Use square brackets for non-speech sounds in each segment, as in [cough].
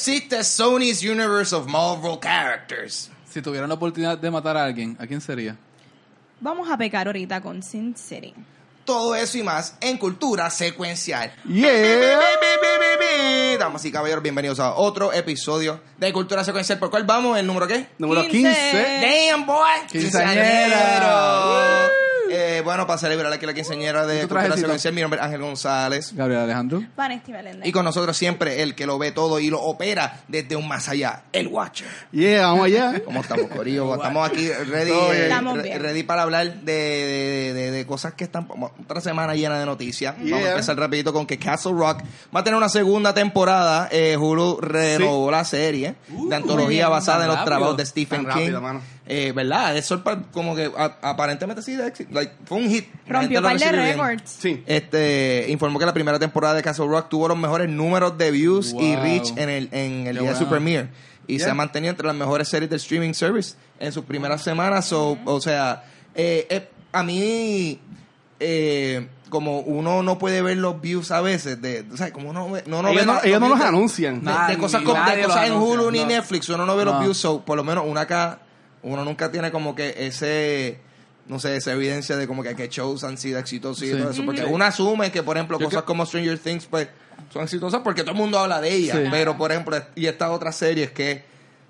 existe Sony's Universe of Marvel Characters. Si tuvieran la oportunidad de matar a alguien, ¿a quién sería? Vamos a pecar ahorita con Sin City. Todo eso y más en Cultura Secuencial. Yeah. Damas y caballeros, bienvenidos a otro episodio de Cultura Secuencial. ¿Por cuál vamos? ¿El número qué? Número 15. 15. Damn, boy. Quinceañera. Eh, bueno, para celebrar aquí la quinceañera de ¿Y tu Cultura? Secuencial, mi nombre es Ángel González. Gabriel Alejandro. Vanesti Meléndez. Y con nosotros siempre el que lo ve todo y lo opera desde un más allá, el Watcher. Yeah, vamos allá. [laughs] ¿Cómo estamos, Corillo? [laughs] Estamos aquí ready, eh, ready para hablar de, de- de- de cosas que están... Otra semana llena de noticias. Vamos a empezar rapidito con que Castle Rock va a tener una segunda temporada. Eh, Hulu renovó la serie de antología bien. basada en los trabajos de Stephen Tan King. rápido, mano. Eh, ¿Verdad? Eso como que a- aparentemente sí, de éxito. Like, fue un hit. Rompió par de records. Sí. Este informó que la primera temporada de Castle Rock tuvo los mejores números de views y Wow. reach en el, en el Qué día de su premiere. Y Yeah. se ha mantenido entre las mejores series del streaming service en sus primeras semanas. So, o sea, eh, eh, a mí, eh, como uno no puede ver los views a veces, de, o sea, como uno, no, no ve ellos no, los ellos no los anuncian. de, cosas, como- de cosas en Hulu ni no. Netflix, uno no ve los views, so, por lo menos una acá, uno nunca tiene como que ese, no sé, esa evidencia de como que, que shows han sido exitosos y Sí. todo eso, porque uno asume que, por ejemplo, Yo cosas como Stranger Things, pues, son exitosas porque todo el mundo habla de ellas, Sí. pero, por ejemplo, y estas otras series que,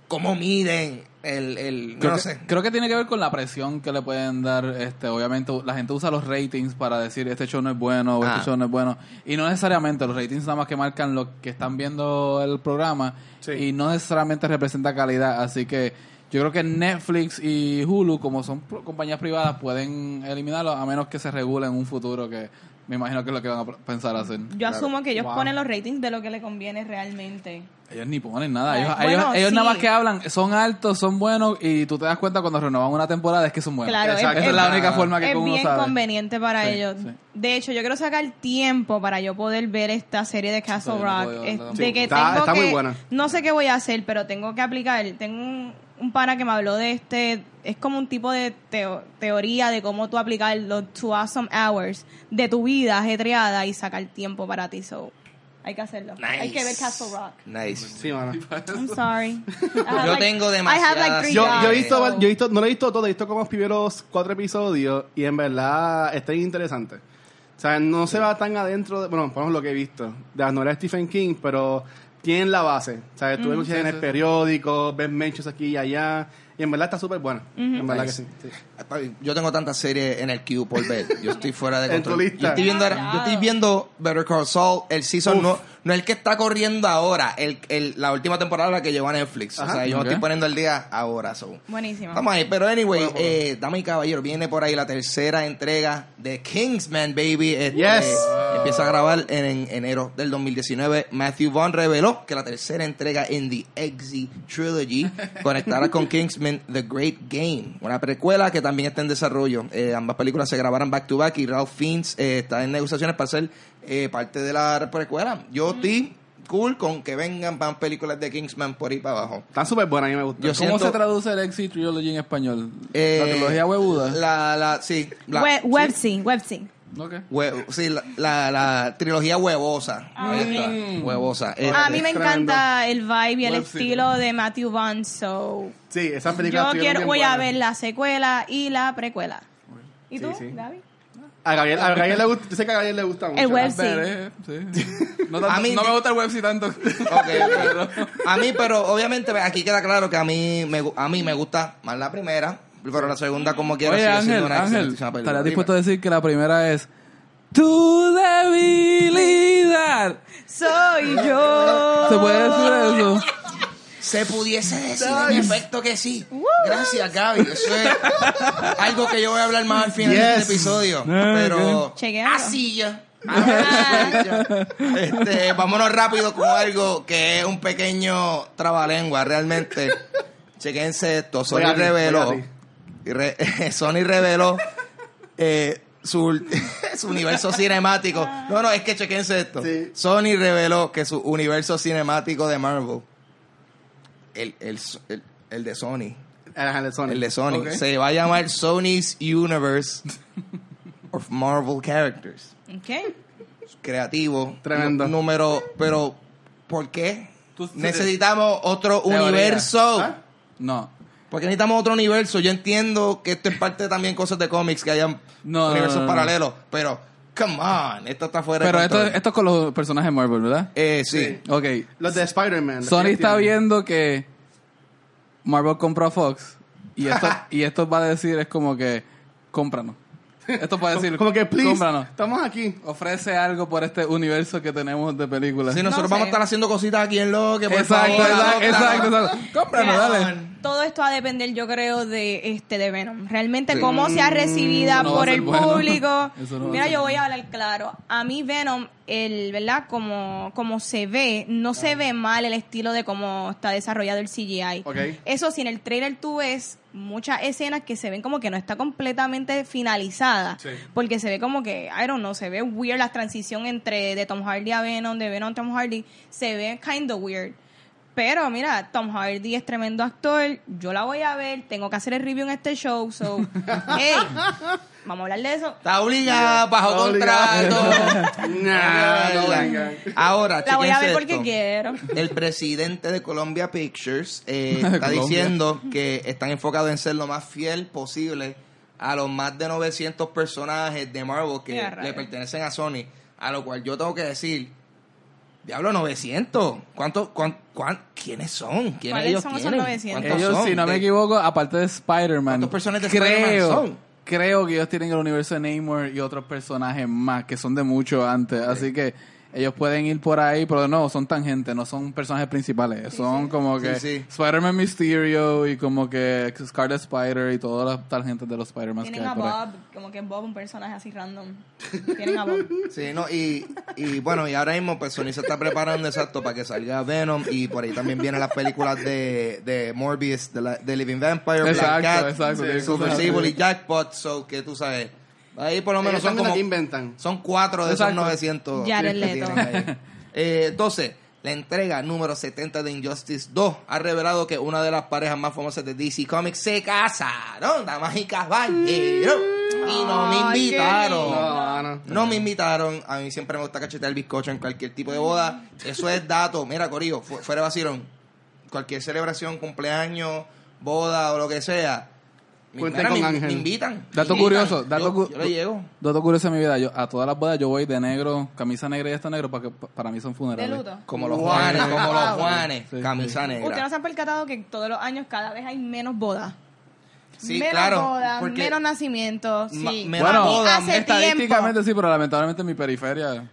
cómo miden el, el Creo, no que, sé. creo que tiene que ver con la presión que le pueden dar. Este, obviamente, la gente usa los ratings para decir este show no es bueno o Ah. este show no es bueno. Y no necesariamente, los ratings nada más que marcan lo que están viendo el programa Sí. y no necesariamente representa calidad. Así que yo creo que Netflix y Hulu, como son compañías privadas, pueden eliminarlo a menos que se regule en un futuro que me imagino que es lo que van a pensar hacer. Yo asumo que ellos Wow. ponen los ratings de lo que le conviene realmente. Ellos ni ponen nada. Ellos, bueno, ellos, ellos nada más que hablan, son altos, son buenos y tú te das cuenta cuando renovan una temporada es que son buenos. Claro, Exacto. Esa es la única forma que es uno bien sabe. conveniente para Sí, ellos. sí. De hecho, yo quiero sacar tiempo para yo poder ver esta serie de Castle Sí, no Rock. puedo, Es- no. de Sí, que está- tengo está muy que- buena. No sé qué voy a hacer, pero tengo que aplicar. Tengo un, un pana que me habló de este. Es como un tipo de teo- teoría de cómo tú aplicar los two awesome hours de tu vida ajetreada y sacar tiempo para ti. So, hay que hacerlo. Hay que ver Castle Rock. Nice. Sí, mano. I'm sorry. [laughs] I have Yo like- tengo like demasiadas- three Yo, yo he visto, yo he visto, no lo he visto todo, he visto como los primeros cuatro episodios y en verdad está interesante. O sea, no se va tan adentro, de, bueno, por lo que he visto, de las novelas de Stephen King, pero tienen la base. Sea, tú ves noticias en el periódico, ves mentions aquí y allá, y en verdad está súper buena. En verdad Nice. que sí. sí. Papi, Yo tengo tantas series en el queue por ver. Yo estoy fuera de [laughs] En tu control. lista. Yo estoy viendo, yo estoy viendo Better Call Saul, el season no, no el que está corriendo ahora, el, el- la última temporada la que llegó a Netflix. Ajá. o sea, yo me estoy poniendo el día ahora. So. Buenísimo. Vamos ahí, pero anyway, eh, dame y caballero, viene por ahí la tercera entrega de Kingsman, baby. Este, Yes. Empieza a grabar en, en enero del 2019. Matthew Vaughn reveló que la tercera entrega en The Exy Trilogy [laughs] conectará con Kingsman The Great Game, una precuela que también está en desarrollo. Eh, ambas películas se grabarán back to back y Ralph Fiennes eh, está en negociaciones para ser eh, parte de la precuela. Yo estoy cool con que vengan más películas de Kingsman por ahí para abajo. Están súper buenas, a mí me gusta. Yo ¿Cómo siento- se traduce el Exit Trilogy en español? Eh, la trilogía huevuda. La, la, sí. La, Web, sí. web scene, web scene. Ok. Hue- sí, la, la, la trilogía huevosa. Ahí está, Huevosa. Eh, A mí me tremendo. encanta el vibe y el estilo de Matthew Vaughn, so Sí, esas películas yo quiero voy a ver la secuela y la precuela. ¿Y Sí, tú, sí. Gaby? A Gabriel, a Gabriel le gusta, yo sé que a Gabriel le gusta mucho. El web sí. No, tanto- A mí- no me gusta el web sí tanto. [laughs] ok, ok. A mí, pero obviamente aquí queda claro que a mí me, a mí me gusta más la primera, pero la segunda como quiera Oye, sigue Ángel, siendo una Ángel, excelentísima película. ¿estarías Dime. dispuesto a decir que la primera es tu debilidad? Soy yo. ¿Se puede decir eso? Se pudiese decir en efecto que sí. Gracias, Gaby. Eso es algo que yo voy a hablar más al final de Yes. este episodio. Pero Chequealo. así ya. Este, vámonos rápido con algo que es un pequeño trabalengua. Realmente, chequense esto. Sony Voy a ti, reveló. voy a ti. y re- [laughs] Sony reveló eh, su, [laughs] su universo cinemático. No, no, es que chequense esto. Sí. Sony reveló que su universo cinemático de Marvel, el, el, el, el de Sony, El de Sony. el de Sony, Ok. se va a llamar Sony's Universe of Marvel Characters. Ok. Creativo. Tremendo. Número, pero ¿por qué? Necesitamos otro Teoría. universo. ¿Ah? No. Porque necesitamos otro universo. Yo entiendo que esto es parte también cosas de cómics, que hayan No, no, universos no, no. paralelos. Pero, come on, esto está fuera Pero de esto, control. esto es con los personajes Marvel, ¿verdad? Eh, sí. Ok. Los de Spider-Man. Sony está viendo que Marvel compró a Fox y esto, [laughs] y esto va a decir es como que cómpranos. Esto puede decir Como que, please, cómpranos. estamos aquí. Ofrece algo por este universo que tenemos de películas. Si nosotros No vamos a estar haciendo cositas aquí en lo que por exacto, favor, exacto, adóptanos. exacto, exacto. Cómpranos, Mira, dale. Todo esto va a depender, yo creo, de este de Venom. Realmente cómo sea recibida Eso no va a por ser el bueno. público. [laughs] Eso no va a Mira, ser yo voy a hablar claro. A mí Venom, el, ¿verdad? Como, como se ve, no se ve mal el estilo de cómo está desarrollado el CGI. Ok. Eso sí, en el trailer tú ves muchas escenas que se ven como que no está completamente finalizada. Sí. Porque se ve como que, I don't know, se ve weird la transición entre de Tom Hardy a Venom, de Venom a Tom Hardy. Se ve kind of weird. Pero mira, Tom Hardy es tremendo actor. Yo la voy a ver. Tengo que hacer el review en este show. So, [laughs] hey, vamos a hablar de eso. Está obligada, bajo Está obligada. contrato. [laughs] Nah, no. Ahora, La voy a ver porque esto. quiero. El presidente de Columbia Pictures eh, [laughs] está Colombia. diciendo que están enfocados en ser lo más fiel posible a los más de 900 personajes de Marvel que le pertenecen a Sony. A lo cual yo tengo que decir, diablo, 900. ¿Cuántos, cuán, cuán- ¿Quiénes son? ¿Quiénes ¿Cuáles ellos son esos tienen? 900? ¿Cuántos Ellos, son? si no me De- equivoco, aparte de Spider-Man, ¿Cuántos personajes de creo, Spider-Man son? creo que ellos tienen el universo de Namor y otros personajes más que son de mucho antes. Así que ellos pueden ir por ahí, pero no, son tangentes, no son personajes principales. son como que Sí, sí. Spider-Man Mysterio y como que Scarlet Spider y todas las tangentes de los Spider-Man que Tienen hay a por ahí. Bob, como que Bob, un personaje así random. Tienen a Bob. [laughs] Sí, no, y, y bueno, y ahora mismo pues Sony se está preparando exacto para que salga Venom y por ahí también vienen las películas de, de Morbius, de, la- de Living Vampire, Black Cat, exacto, Super así. y Jackpot, so que tú sabes, ahí por lo menos son como, que inventan. son cuatro de Exacto. esos 900 Jared que tienen ahí. [laughs] Eh, entonces, la entrega número 70 de Injustice 2 ha revelado que una de las parejas más famosas de DC Comics se casaron, damas y caballeros, y no me invitaron. No, no. No me invitaron. A mí siempre me gusta cachetear el bizcocho en cualquier tipo de boda. Eso es dato. Mira, Corillo, fu- fuera de vacilón. Cualquier celebración, cumpleaños, boda o lo que sea. Me, Cuenten con Ángel. me invitan. Dato me invitan. curioso, dato yo, cu- yo le llego. Dato curioso de mi vida, yo a todas las bodas yo voy de negro, camisa negra y esto negro para que para mí son De funerales. luto. Como los. Juanes, como los. Juanes. Sí, camisa sí. negra. Ustedes no se han percatado que todos los años cada vez hay menos bodas. Sí, menos claro, bodas, menos nacimientos. Sí. menos Bueno, bodas, hace estadísticamente tiempo. sí, pero lamentablemente en mi periferia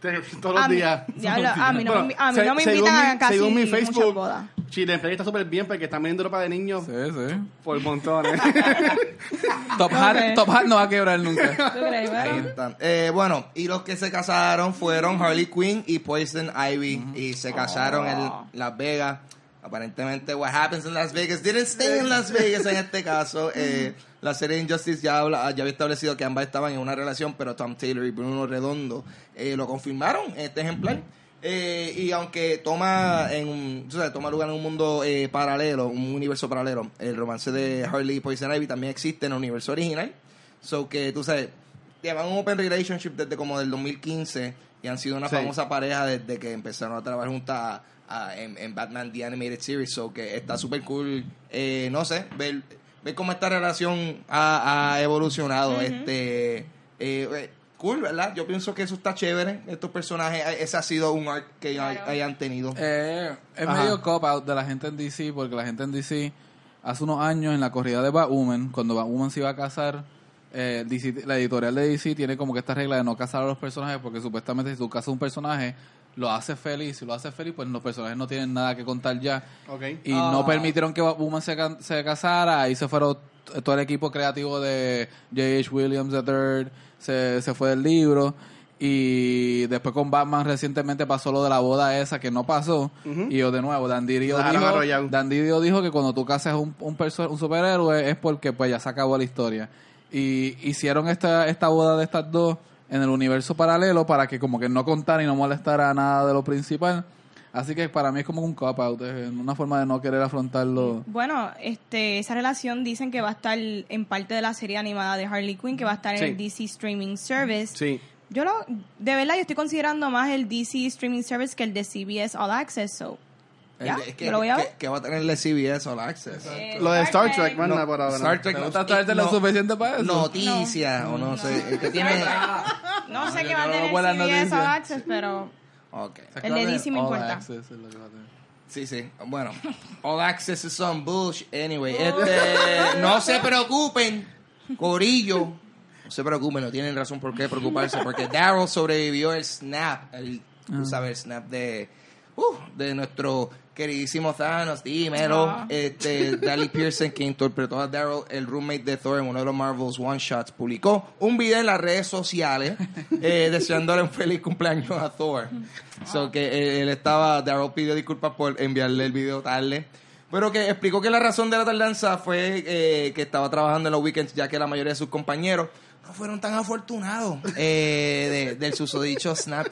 [laughs] Todos los A mí- días. diablo, a mí no me Bueno, invi- a mí se- no me según invitan mi- a casi Según mi Facebook. Chile Play está súper bien porque están vendiendo ropa de niños Sí, sí. por montones. [laughs] Top, Hat. Top Hat no va a quebrar nunca. [laughs] ¿Tú crees, Ahí bueno? están. Eh, bueno, y los que se casaron fueron Harley Quinn y Poison Ivy. Y se casaron Oh. en Las Vegas. Aparentemente, what happens in Las Vegas didn't stay in Las Vegas en este caso. Eh, [laughs] la serie Injustice ya, habla, ya había establecido que ambas estaban en una relación, pero Tom Taylor y Bruno Redondo eh, lo confirmaron en este ejemplar. Eh, y aunque toma en un, sabes, toma lugar en un mundo eh, paralelo, un universo paralelo, el romance de Harley y Poison Ivy también existe en el universo original. So que tú sabes, llevan un open relationship desde como del 2015 y han sido una Sí. famosa pareja desde que empezaron a trabajar juntas a- en, en Batman The Animated Series. So que está súper cool, eh, no sé, ver, ver cómo esta relación ha, ha evolucionado. Este eh, eh, Cool, ¿verdad? Yo pienso que eso está chévere. Estos personajes, eh, ese ha sido un arc que hay- Claro. hayan tenido. Eh, es Ajá. medio cop out de la gente en DC, porque la gente en DC, hace unos años en la corrida de Batwoman, cuando Batwoman se iba a casar, eh, DC la editorial de DC tiene como que esta regla de no casar a los personajes, porque supuestamente si tú casas un personaje, lo haces feliz. Si lo haces feliz, pues los personajes no tienen nada que contar ya. Y Ah. no permitieron que Batwoman se, se casara. Ahí se fueron todo el equipo creativo de J.H. Williams III, se, se fue del libro. Y después con Batman recientemente pasó lo de la boda esa que no pasó. Y yo de nuevo, Dan Didio Lo dejaron dijo, arrollado. Dan Didio dijo que cuando tú casas un, un, un superhéroe es porque pues ya se acabó la historia. Y hicieron esta, esta boda de estas dos en el universo paralelo para que como que no contara y no molestara nada de lo principal. Así que para mí es como un cop-out, es una forma de no querer afrontarlo. Bueno, este, esa relación dicen que va a estar en parte de la serie animada de Harley Quinn, que va a estar en el DC Streaming Service. Sí. Yo lo, de verdad, yo estoy considerando más el DC Streaming Service que el de CBS All Access. So, Ya, Es que, lo voy a que- ver. que va a tenerle CBS All Access. Eh, Lo de Star Trek, No. manda por ahora. Star Trek ¿Te no- gusta traerte lo no- suficiente para eso? Noticias, o no sé. el que tiene. No [laughs] sé qué va a no tener CBS noticias. All Access, pero Ok. El de DC me importa. Access es lo que va a tener. Sí, sí. Bueno, All Access is some bullshit. Anyway, este, [laughs] no se preocupen, Corillo. No se preocupen, no tienen razón por qué preocuparse, porque Daryl sobrevivió el snap, el, tú sabes, el snap de, uh, de nuestro queridísimo Thanos, dímelo. Ah. Este, Dally [laughs] Pearson, que interpretó a Daryl, el roommate de Thor en uno de los Marvel's One Shots, publicó un video en las redes sociales [laughs] eh, deseándole un feliz cumpleaños a Thor. So que eh, él estaba, Daryl pidió disculpas por enviarle el video tarde. Pero que explicó que la razón de la tardanza fue eh, que estaba trabajando en los weekends, ya que la mayoría de sus compañeros no fueron tan afortunados eh, de- del susodicho Snap.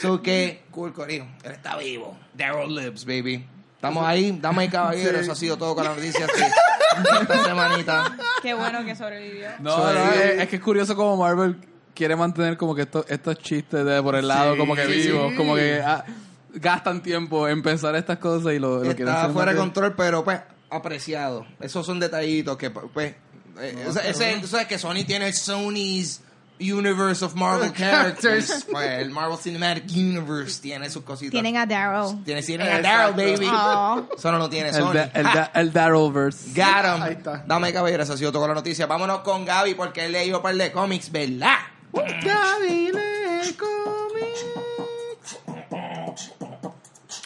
So que, cool, Corillo, él está vivo. Daryl lives, baby. Estamos ahí, dame caballero, eso ha sido todo con las noticias [laughs] de esta semanita. qué bueno que sobrevivió. No, no, es, es que es curioso como Marvel quiere mantener como que estos, estos chistes de por el lado, Sí, como que sí, vivos, sí. como que ah, gastan tiempo en pensar estas cosas y lo, lo quieren Está hacer fuera de control, pero pues apreciado. Esos son detallitos que pues... eh, o sea, ese- que Sony tiene el Sony's Universe of Marvel [laughs] Characters. [laughs] Pues, el Marvel Cinematic Universe tiene sus cositas. Tienen a Daryl. Tiene, tienen a Daryl, baby. Oh. Eso no tiene El, Sony. da- el, da- el Darrowverse. [laughs] Got 'em. Ahí está. Dame caballero, eso ha sido todo con la noticia. Vámonos con Gaby porque él leyó un par de cómics, ¿verdad? Gaby lee cómics.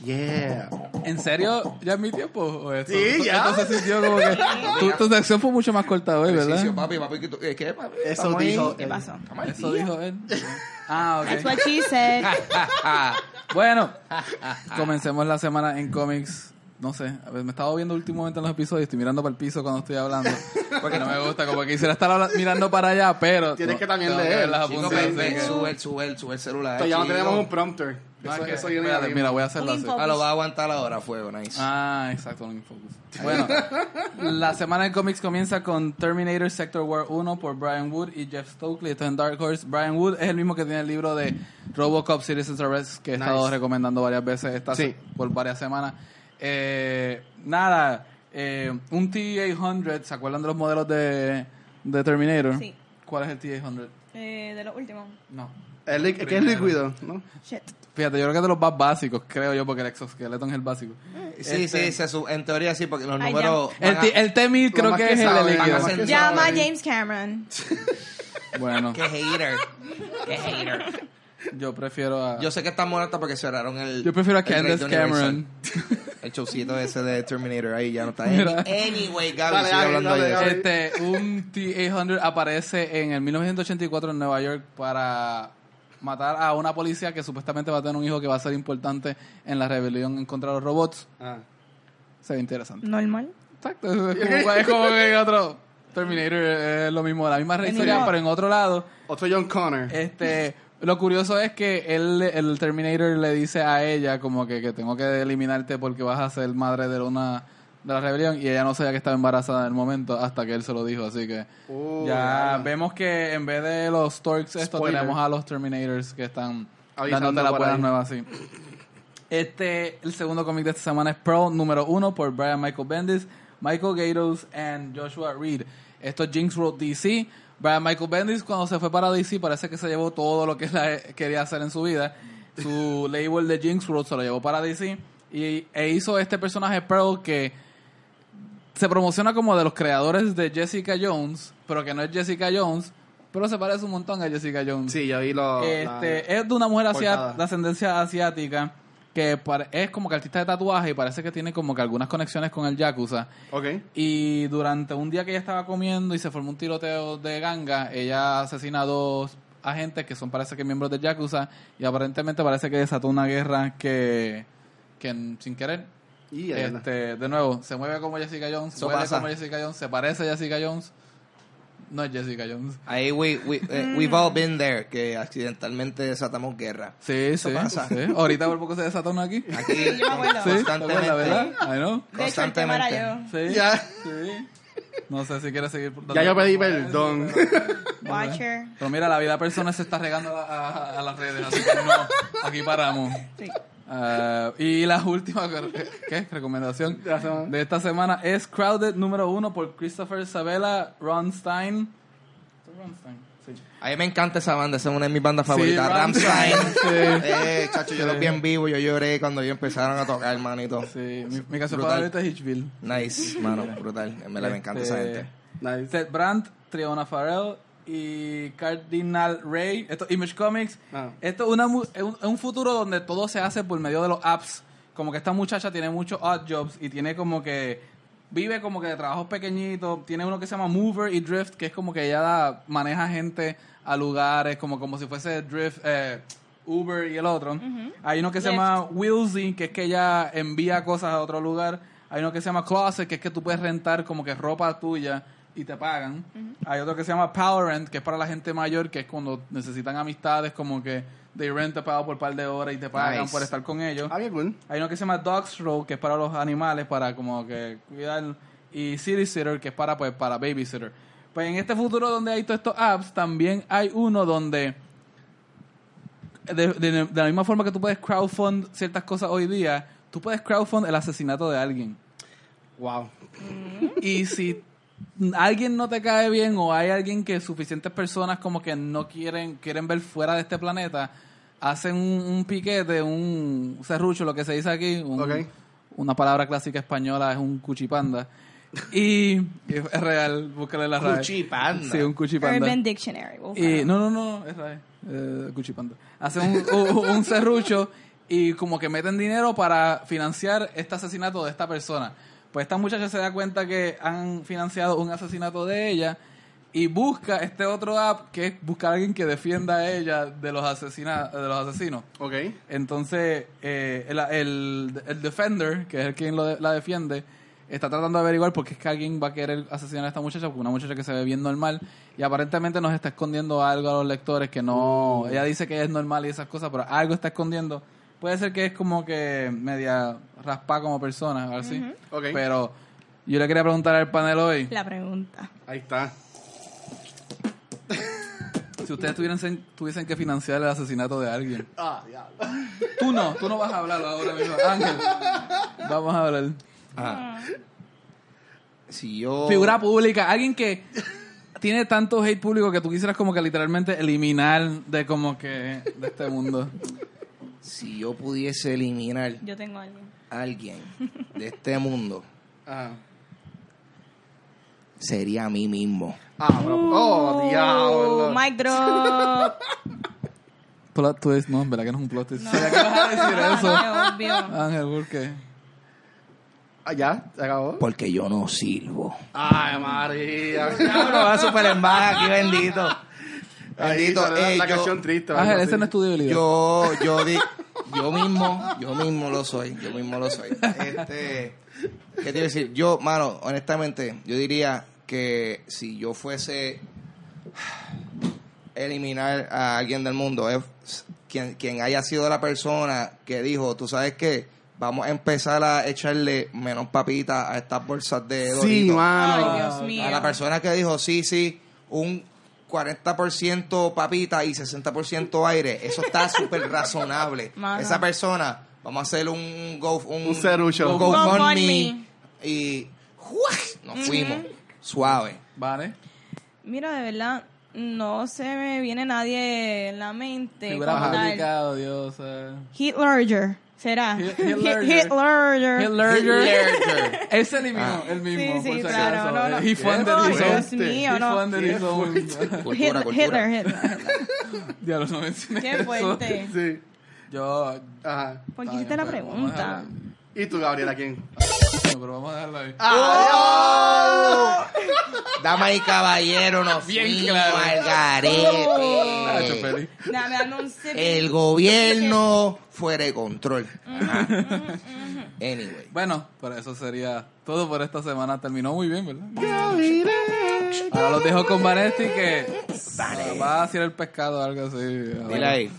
Yeah. ¿En serio? ¿Ya es mi tiempo? ¿O esto? Sí, ya. Esto se sintió como que... Tu, tu sección fue mucho más corta hoy, ¿verdad? Ejercicio, papi, papi, ¿qué, eh, ¿qué, papi? Eso dijo ¿Qué él. pasó? Eso dijo él. Ah, That's ok. what she said. [laughs] Bueno, comencemos la semana en cómics. No sé, a ver, me estaba viendo últimamente en los episodios, estoy mirando para el piso cuando estoy hablando. [laughs] Porque no me gusta, como que quisiera estar mirando para allá, pero... Tienes que también leer. las Chico, que- sube, sube, sube el celular. Pero ya no tenemos un prompter. Eso, que- eso ahí mira, voy a hacerlo así. Ah, lo va a aguantar ahora, fuego, nice. Ah, exacto, un focus. Bueno, la semana en cómics comienza con Terminator Sector War 1 por Brian Wood y Jeff Stokely. Esto es en Dark Horse. Brian Wood es el mismo que tiene el libro de Robocop Citizens Arrest que he estado recomendando varias veces esta Sí. por varias semanas. Eh, nada, eh, un T-800, ¿se acuerdan de los modelos de, de Terminator? Sí. ¿Cuál es el T-800? Eh, de los últimos. No. El que es líquido, ¿no? Shit. Fíjate, yo creo que es de los más básicos, creo yo, porque el exoskeleton es el básico. Sí, Este- sí, se su- en teoría sí, porque los números... El, T- el T-1000 creo que que es el líquido. Llama a. James Cameron. [laughs] Bueno, Qué hater. Qué hater. Yo prefiero a... Yo sé que está muerta porque cerraron el... Yo prefiero a Candace. Cameron. [laughs] El showcito ese de Terminator ahí ya no está. Mira. Anyway, Gaby, Dale, sigue hablando dale, de. Gaby. Este, un T-800 aparece en el 1984 en Nueva York para matar a una policía que supuestamente va a tener un hijo que va a ser importante en la rebelión en contra de los robots. Ah. Se ve interesante. Normal. Exacto, es como, es como que en otro Terminator es lo mismo, la misma historia, pero en otro lado. Otro John Connor. Este, lo curioso es que él, el Terminator le dice a ella como que, que tengo que eliminarte porque vas a ser madre de una de la rebelión y ella no sabía que estaba embarazada en el momento hasta que él se lo dijo, así que Oh, ya vemos que en vez de los Storks estos tenemos a los Terminators que están Avisando dándote las por buenas ahí. nuevas, sí. Este, el segundo cómic de esta semana es Pearl número uno por Brian Michael Bendis, Michael Gaydos and Joshua Reed. Esto es Jinx Road DC. Brian Michael Bendis cuando se fue para DC parece que se llevó todo lo que él quería hacer en su vida. Su [laughs] label de Jinx Road se lo llevó para DC y, e hizo este personaje Pearl que se promociona como de los creadores de Jessica Jones, pero que no es Jessica Jones, pero se parece un montón a Jessica Jones. Sí, yo vi lo. Este, la- es de una mujer portada. de ascendencia asiática que es como que artista de tatuaje y parece que tiene como que algunas conexiones con el Yakuza. Ok. Y durante un día que ella estaba comiendo y se formó un tiroteo de ganga, ella asesina a dos agentes que son parece que miembros del Yakuza y aparentemente parece que desató una guerra que, que sin querer Y este, de nuevo, se mueve como Jessica Jones, pasa. como Jessica Jones, se parece a Jessica Jones. No es Jessica Jones. Ahí we, we, eh, we've all been there, que accidentalmente desatamos guerra. Sí, sí, pasa. sí. Ahorita por poco se desató uno aquí. Aquí [laughs] Yo me acuerdo. Sí, constantemente. ¿te acuerdas, ¿verdad? I know. De hecho, el tema era Constantemente. yo. Sí. Ya. Sí. No sé si quieres seguir. dando- Ya yo pedí perdón. [laughs] [laughs] Watcher. Pero mira, la vida personal se está regando a, a- a las redes, así que no, aquí paramos. Sí. Ah, y la última [laughs] ¿qué? recomendación De la esta semana es Crowded número uno por Christopher Sabella, Ron Stein. Ron Stein, sí. A mí me encanta esa banda, esa es una de mis bandas favoritas. Sí. Rammstein, [laughs] sí. Eh, chacho, yo los vi en vivo, yo lloré cuando ellos empezaron a tocar, hermanito. Sí, mi, mi canción Brutal. favorita es Hitchville. Nice, mano, brutal. En verdad me encanta esa Este, gente. Nice. Seth Brandt, Triona Farrell y Cardinal Ray. Esto Image Comics. Ah. Esto es, una mu- es un, futuro donde todo se hace por medio de los apps. Como que esta muchacha tiene muchos odd jobs y tiene como que vive como que de trabajos pequeñitos. Tiene uno que se llama Mover y Drift, que es como que ella da- maneja gente a lugares, como, como si fuese Drift, eh, Uber y el otro. Hay uno que se llama Willsy, que es que ella envía cosas a otro lugar. Hay uno que se llama Closet, que es que tú puedes rentar como que ropa tuya y te pagan. Hay otro que se llama Power Rent, que es para la gente mayor, que es cuando necesitan amistades, como que they rent a pago por un par de horas y te pagan Nice. por estar con ellos. Ah, qué cool. Hay uno que se llama Dog Stroll, que es para los animales, para como que cuidar. Y City Sitter, que es para, pues, para babysitter. Pues en este futuro donde hay todos estos apps, también hay uno donde, de, de- de la misma forma que tú puedes crowdfund ciertas cosas hoy día, tú puedes crowdfund el asesinato de alguien. Wow. Y si alguien no te cae bien o hay alguien que suficientes personas como que no quieren quieren ver fuera de este planeta, hacen un, un piquete, un serrucho, lo que se dice aquí, un- una palabra clásica española es un cuchipanda. Y [laughs] es real, búscale la RAE. Cuchipanda. Sí, un cuchipanda. Urban Dictionary. Y, búscalo. no, no, no, es RAE. Eh, cuchipanda. Hacen un, un, un serrucho y como que meten dinero para financiar este asesinato de esta persona. Pues esta muchacha se da cuenta que han financiado un asesinato de ella y busca este otro app que es buscar a alguien que defienda a ella de los, asesina, de los asesinos. Ok. Entonces, eh, el, el, el Defender, que es el quien lo- la defiende, está tratando de averiguar por qué es que alguien va a querer asesinar a esta muchacha, porque una muchacha que se ve bien normal y aparentemente nos está escondiendo algo a los lectores que no. Ella dice que es normal y esas cosas, pero algo está escondiendo. Puede ser que es como que media raspa como persona, algo así. Ok. Pero yo le quería preguntar al panel hoy: La pregunta. Ahí está. si ustedes tuviesen, tuviesen que financiar el asesinato de alguien. Ah, diablo. Tú no, tú no vas a hablar ahora mismo. Ángel, vamos a hablar. Ajá. Si yo... Figura pública, alguien que tiene tanto hate público que tú quisieras como que literalmente eliminar de como que de este mundo. Si yo pudiese eliminar Yo tengo a alguien. a alguien [laughs] de este mundo, Ajá. sería a mí mismo. Ah, pero- oh, diablo. Uh, mic drop. [laughs] Plot twist, no, en verdad que no es un plot twist. No. ¿Sabía que vas a decir [laughs] eso? Ah, obvio. Ángel, ¿por qué? Ah, ya, se acabó. Porque yo no sirvo. Ay, María. Cabrón, va super en baja aquí, bendito. Bendito. Eh, la yo- canción triste. Ángel, algo ese no es tu debilidad. Yo, yo di, yo mismo, yo mismo lo soy, yo mismo lo soy. Este, ¿qué te iba a decir? Yo, mano, honestamente, yo diría que si yo fuese eliminar a alguien del mundo, es quien, quien haya sido la persona que dijo, tú sabes qué, vamos a empezar a echarle menos papitas a estas bolsas de Sí, Doritos. mano. Ay, Dios mío. A la persona que dijo, sí, sí, un 40% papita y 60% aire, eso está [laughs] súper razonable. Mano. Esa persona, vamos a hacer un go, un, Un y nos fuimos. Suave. Vale. Mira, de verdad, no se me viene nadie en la mente. Figura como tal. ¿Será? Ledger. Ledger. Él se eliminó, Ah. él mismo, Sí, sí, claro, no, no. He funded Ay, his Dios own- mío, he no. funded his own- Cultura, Hitler, cultura. Hitler, Hitler. Diablo, [laughs] no mencioné Qué eso. fuerte. Sí. Yo... Ajá. ¿Por qué hiciste la pero vamos a pregunta? ¿Y tú, Gabriela, quién? ahí. Pero vamos a dejarlo ahí. Damas y caballeros, nos Bien fuimos claro. al Ah, garete. sip. El gobierno fuera de control. Anyway. Bueno, pero eso sería todo por esta semana. Terminó muy bien, ¿verdad? Ahora los dejo con Vanetti que va a hacer el pescado o algo así. Dile ahí.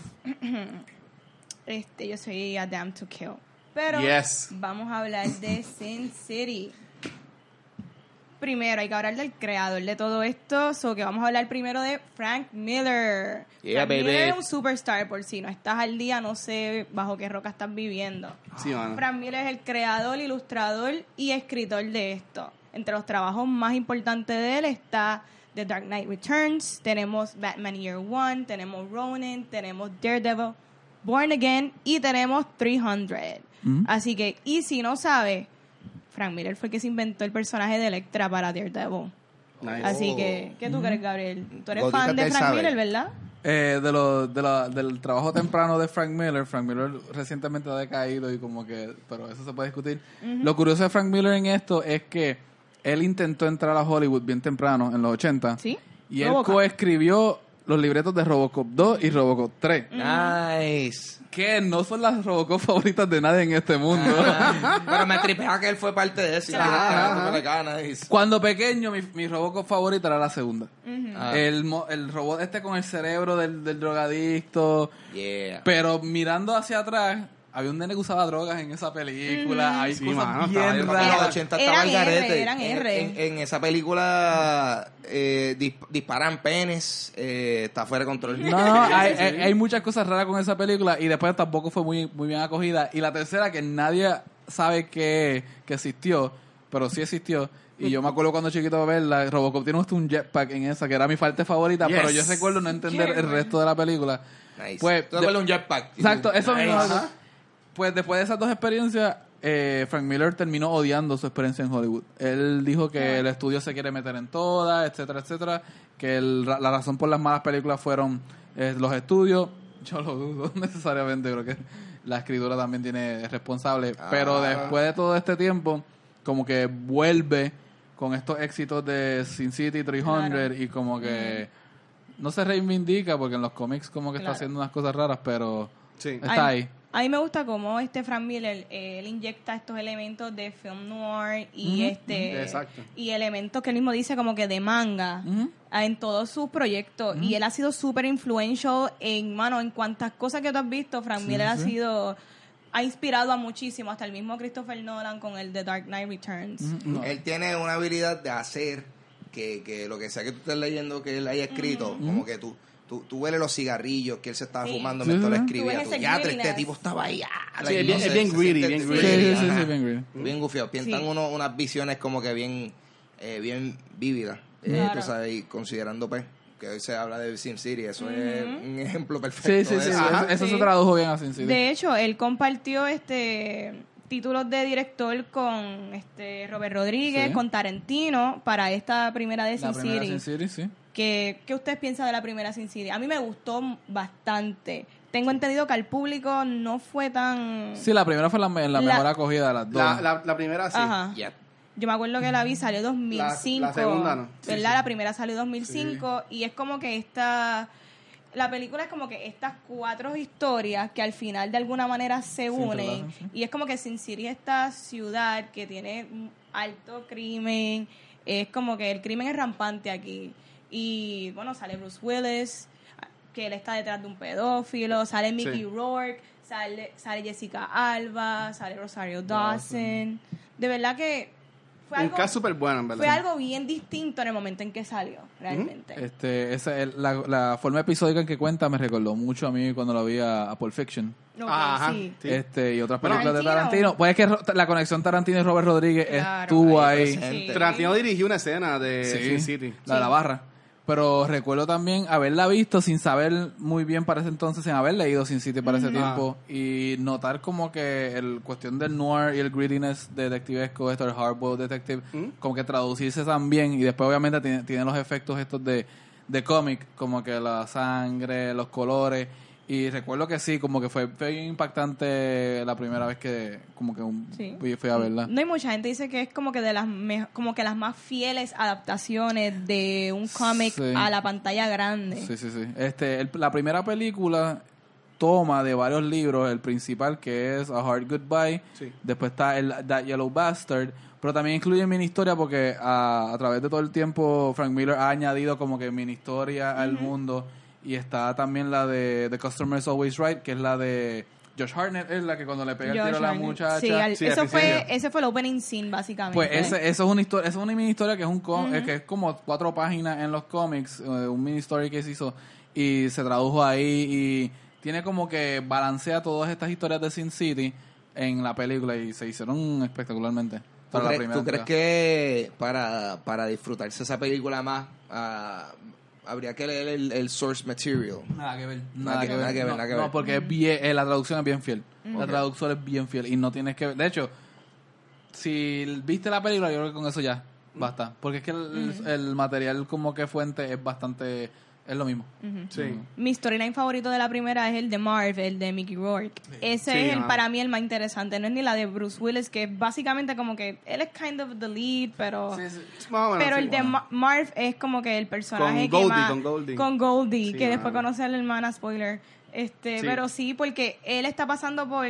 Este, yo soy a Damn to Kill. Pero Yes. vamos a hablar de Sin City. primero, hay que hablar del creador de todo esto, so que vamos a hablar primero de Frank Miller. Yeah, Frank baby. Miller es un superstar, por si no estás al día, no sé bajo qué roca estás viviendo. Sí. Frank Miller es el creador, ilustrador y escritor de esto. Entre los trabajos más importantes de él está The Dark Knight Returns, tenemos Batman Year One, tenemos Ronin, tenemos Daredevil, Born Again y tenemos 300. Así que, y si no sabes, Frank Miller fue el que se inventó el personaje de Electra para Daredevil. Nice. Así Oh. que, ¿qué tú crees, Gabriel? Tú eres fan de Frank. Miller, ¿verdad? Eh, de lo, de la- del trabajo temprano de Frank Miller, Frank Miller recientemente ha decaído y como que, pero eso se puede discutir. Lo curioso de Frank Miller en esto es que él intentó entrar a Hollywood bien temprano, en los 80. Sí. Y él coescribió los libretos de Robocop 2 y Robocop 3. Nice. Que no son las Robocop favoritas de nadie en este mundo. Ah, Pero me tripea que él fue parte de eso. nice. Cuando pequeño, mi, mi Robocop favorita era la segunda. Ah, El, mo- el robot este con el cerebro del, del drogadicto. yeah. Pero mirando hacia atrás, había un nene que usaba drogas en esa película. Hay Sí, cosas mano, estaba bien bien En los raras. 80 Eran estaba el garete. eran En- R. En, en esa película eh, dis- disparan penes, eh, está fuera de control. No, [laughs] no, hay, hay- hay muchas cosas raras con esa película y después tampoco fue muy, muy bien acogida. Y la tercera, que nadie sabe que, que existió, pero sí existió. Y yo me acuerdo cuando chiquito de verla, Robocop tiene un jetpack en esa, que era mi parte favorita, Yes. pero yo recuerdo no entender el resto de la película. Nice. Pues, Tú de- un jetpack. Exacto, eso Nice. mismo. Pues después de esas dos experiencias, eh, Frank Miller terminó odiando su experiencia en Hollywood. Él dijo que el estudio se quiere meter en todas, etcétera, etcétera. Que el- la razón por las malas películas fueron eh, los estudios. Yo lo dudo [laughs] necesariamente, creo que la escritura también tiene responsable. Pero Ah. después de todo este tiempo, como que vuelve con estos éxitos de Sin City 300 Claro. y como que no se reivindica porque en los cómics como que Claro. está haciendo unas cosas raras, pero Sí. está Ay, ahí. A mí me gusta cómo este Frank Miller eh, él inyecta estos elementos de film noir y este Exacto. y elementos que él mismo dice como que de manga ah, en todos sus proyectos. Y él ha sido súper influential en mano en cuantas cosas que tú has visto Frank Miller ha sido ha inspirado a muchísimo hasta el mismo Christopher Nolan con el The Dark Knight Returns. No. Él tiene una habilidad de hacer que, que lo que sea que tú estés leyendo que él haya escrito, como que tú, tú, tú hueles los cigarrillos que él se estaba Sí. fumando Sí, mientras lo sí. escribía. Tú ves Tú, ese ya, este tipo estaba ahí. ah, Sí, es bien- no es bien se greedy, bien sí, greedy. Sí, sí, sí, ajá. sí, bien greedy. Bien gufiado. Pintan Sí. uno, unas visiones como que bien, eh, bien vívidas. Eh, Claro. tú sabes, y considerando pues, que hoy se habla de Sim City, eso es un ejemplo Sí, perfecto. sí, de sí. eso. Sí. se tradujo bien a Sin City. De hecho, él compartió este títulos de director con este Robert Rodríguez, Sí. con Tarantino para esta primera de la Sin primera City. Sin City, sí. ¿Qué, ¿Qué ustedes piensan de la primera Sin City? A mí me gustó bastante. Tengo entendido que al público no fue tan... Sí, la primera fue la, me- la La- mejor acogida de las dos. La, la, la primera sí. Ajá. Ya. Yo me acuerdo que la vi, salió 2005. La- la segunda no. Sí, ¿Verdad? sí. La primera salió 2005 y es como que esta... La película es como que estas cuatro historias que al final de alguna manera se unen. sí. Y es como que Sin City es esta ciudad que tiene alto crimen. Es como que el crimen es rampante aquí. Y bueno, sale Bruce Willis, que él está detrás de un pedófilo. Sale Mickey Sí. Rourke, sale, sale Jessica Alba, sale Rosario Dawson. De verdad que fue Un algo, caso súper bueno, en verdad. fue algo bien distinto en el momento en que salió, realmente. Este, esa, el- la, la forma episódica en que cuenta me recordó mucho a mí cuando lo vi a, a Pulp Fiction. Ok, Ajá. sí. Sí. Este, y otras películas de Tarantino. Pues es que la conexión Tarantino y Robert Rodríguez Claro, estuvo ahí ahí. presente. Sí. Tarantino dirigió una escena de Sí, Sin City. la de la Sí. barra. Pero recuerdo también haberla visto sin saber muy bien para ese entonces, sin haber leído Sin City para ese tiempo. Y notar como que el cuestión del noir y el grittiness detectivesco, esto, el hardboiled detective, como que traducirse también. Y después obviamente tiene, tiene los efectos estos de, de cómic, como que la sangre, los colores. Y recuerdo que sí, como que fue, fue bien impactante la primera vez que como que un- Sí. fui, a verla. No hay mucha gente dice que es como que de las me- como que las más fieles adaptaciones de un cómic Sí. a la pantalla grande. Sí, sí, sí. Este, el- la primera película toma de varios libros, el principal que es A Hard Goodbye, Sí. después está el That Yellow Bastard, pero también incluye mini historia porque a, a través de todo el tiempo Frank Miller ha añadido como que mini historia al mundo y está también la de The Customer is Always Right, que es la de Josh Hartnett es la que cuando le pega el tiro a la Hartnett. muchacha. Sí, al- Sí, eso, fue, ese fue el opening scene, básicamente. Pues ese, eso es una historia, eso es una mini historia que es un com- que es como cuatro páginas en los cómics, eh, un mini story que se hizo y se tradujo ahí y tiene como que balancea todas estas historias de Sin City en la película y se hicieron espectacularmente. ¿Tú crees, primera tú crees entrega. que para, para disfrutarse esa película más ah, habría que leer el, el source material? Nada que ver. Nada Nada que- que ver. nada que ver, No, nada que no, ver. porque es bien, eh, la traducción es bien fiel. La traducción es bien fiel y no tienes que ver. De hecho, si viste la película, yo creo que con eso ya basta. Porque es que el, el material como que fuente es bastante. Es lo mismo. Sí. Mi storyline favorito de la primera es el de Marv, el de Mickey Rourke. Ese Sí, es el, ah. para mí el más interesante. No es ni la de Bruce Willis, que es básicamente como que él es kind of the lead, pero... Más o menos, pero sí. el de Ma- Marv es como que el personaje Con que Goldie, más- con Goldie. con Goldie, Sí, que después conoce a la hermana, spoiler. Este, Sí. pero sí, porque él está pasando por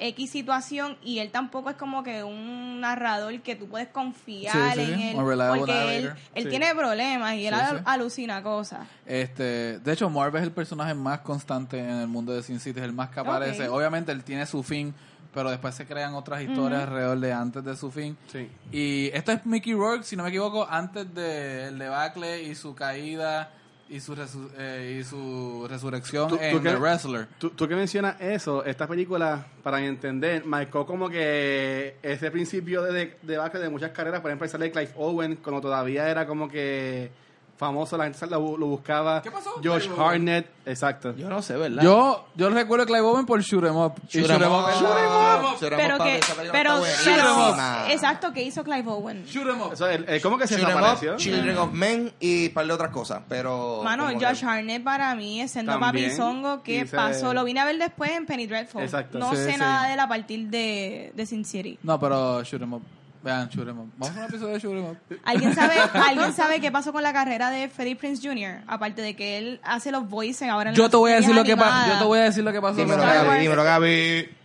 X situación y él tampoco es como que un narrador que tú puedes confiar Sí, sí, en sí. él. Un reliable Porque él, narrator. él Sí. tiene problemas y él Sí, al- sí. alucina cosas. Este, de hecho, Marv es el personaje más constante en el mundo de Sin City, es el más que aparece. Obviamente él tiene su fin, pero después se crean otras historias alrededor de antes de su fin. Sí. Y esto es Mickey Rourke, si no me equivoco, antes del debacle y su caída y su, resu- eh, y su resurrección Tú- tú en que- The Wrestler. Tú, tú que mencionas eso, esta película, para entender, marcó como que ese principio de, de, debacle de muchas carreras. Por ejemplo, sale Clive Owen, cuando todavía era como que famoso, la gente lo, lo buscaba. ¿Qué pasó, Josh Clive? Harnett, exacto. Yo no sé, ¿verdad? Yo, yo recuerdo a Clive Owen por Shoot 'em Up. Shoot 'em Shoot 'em up, Up. Shoot 'em Up. Shoot 'em pero up, papi, que película pero, está pero buenísima. exacto que hizo Clive Owen Shoot 'em Up. Eso, él, él como que se Shoot 'em desapareció. up, Children of Men y un par de otras cosas, pero... Mano, como que- Josh Harnett para mí es siendo También. papizongo que Y se- pasó. Lo vine a ver después en Penny Dreadful. Exacto. No Sí, sé sí. nada de él a partir de, de Sin City. No, pero Shoot 'em Up. Vean, 'em Up. Vamos a un episodio de 'em Up. ¿Alguien sabe, [laughs] ¿Alguien sabe qué pasó con la carrera de Freddie Prince Jr.? Aparte de que él hace los voices ahora en Yo te voy a decir lo que. Yo te voy a decir lo que pasó. Dímelo, Gaby, dímelo, Gaby.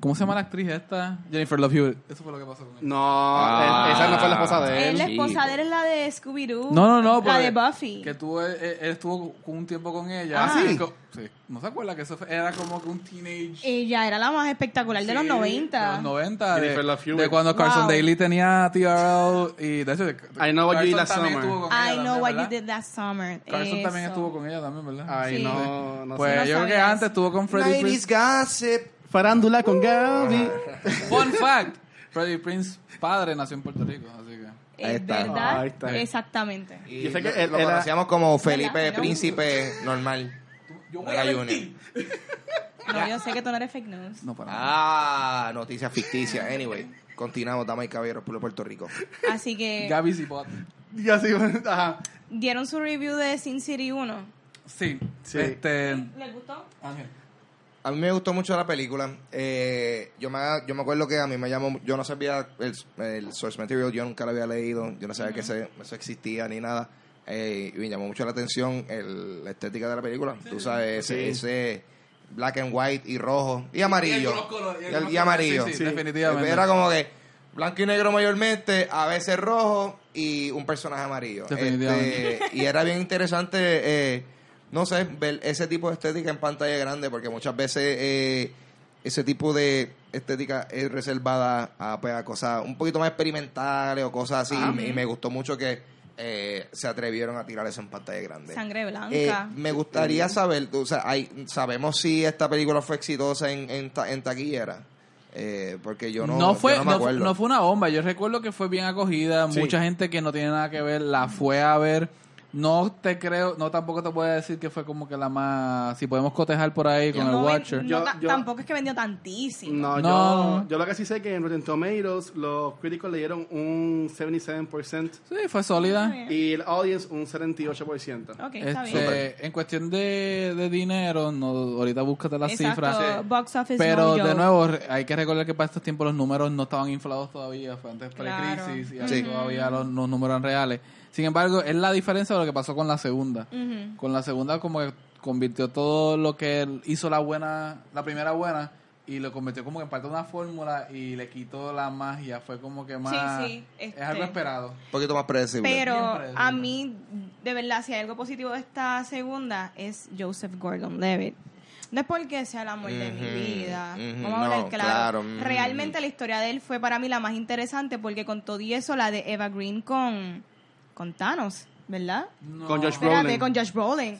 ¿Cómo se llama la actriz esta? Jennifer Love Hewitt. Eso fue lo que pasó con ella. No, Ah. esa no fue la esposa de Él, la esposa de él es la de Scooby-Doo. No, no, no. La de Buffy. Que tuvo, él, él estuvo un tiempo con ella. Ah, ¿sí? Sí. ¿No se acuerda que eso fue- era como que un teenage... Ella era la más espectacular de los Sí, 90. De los 90. De, Jennifer Love Hewitt. de cuando Carson Wow. Daly tenía TRL. Y de hecho, I Know What You Did también Summer. I know también, what you ¿verdad? did that summer. Carson también Eso. estuvo con ella también, ¿verdad? Ay, Sí. no, no Pues no yo creo que antes estuvo con Freddie Prince. gossip. Farándula con Gaby. Fun fact. Freddie Prince, padre, nació en Puerto Rico. Así que... Es Ahí está. verdad. Ahí está. Exactamente. Y Yo sé que lo, él lo era- conocíamos como Felipe ¿Verdad? ¿No? Príncipe normal. Yo No era Junior. No, yo sé que tú no eres fake news. No, para nada. Ah, noticias ficticias. Anyway, continuamos, damas y caballeros, por Puerto Rico. Así que Gaby Zipot. Y así, ajá. dieron su review de Sin City 1. Sí. Sí. Este... ¿Les gustó? Ángel. A mí me gustó mucho la película. Eh, yo, me, yo me acuerdo que a mí me llamó. Yo no sabía el, el source material, yo nunca lo había leído. Yo no sabía que ese- eso existía ni nada. Eh, y me llamó mucho la atención el- la estética de la película. Tú sabes, ese, Sí. ese black and white y rojo y amarillo. Y colores, amarillo. sí, sí, definitivamente. Era como que blanco y negro mayormente, a veces rojo y un personaje amarillo. Definitivamente. Este, y era bien interesante, eh, no sé, ver ese tipo de estética en pantalla grande, porque muchas veces eh, ese tipo de estética es reservada a, pues, a cosas un poquito más experimentales o cosas así. y, me, y me gustó mucho que eh, se atrevieron a tirar eso en pantalla grande. Sangre blanca. Eh, me gustaría saber, o sea, hay, sabemos si esta película fue exitosa en, en, ta- en taquillera. Eh, porque yo no, no, fue, yo no me no, fu- acuerdo. no fue una bomba. Yo recuerdo que fue bien acogida. Sí. Mucha gente que no tiene nada que ver la fue a ver. No te creo, no tampoco te puedo decir que fue como que la más. Si podemos cotejar por ahí con no el ven- Watcher. no Yo- ta- yo- tampoco es que vendió tantísimo. No, No. Yo, yo lo que sí sé que en Rotten Tomatoes los críticos le dieron un 77% Sí, fue sólida. y el audience un 78%. Ok, está Este, bien. en cuestión de, de dinero, no, ahorita búscate las Exacto, cifras. Box Office Pero de nuevo, re- hay que recordar que para estos tiempos los números no estaban inflados todavía, fue antes Claro. pre-crisis y Sí. ahora todavía los, los números eran reales. Sin embargo, es la diferencia de lo que pasó con la segunda. Con la segunda como que convirtió todo lo que él hizo la buena, la primera buena y lo convirtió como que en parte de una fórmula y le quitó la magia, fue como que más sí, es este- algo esperado. Un poquito más predecible. Pero a mí, de verdad, si hay algo positivo de esta segunda, es Joseph Gordon-Levitt. No es porque sea el amor de mi vida. Vamos a hablar no, claro. Realmente la historia de él fue para mí la más interesante porque con todo y eso, la de Eva Green con, con Thanos, ¿verdad? Con Josh Espérate, Brolin. con Josh Brolin.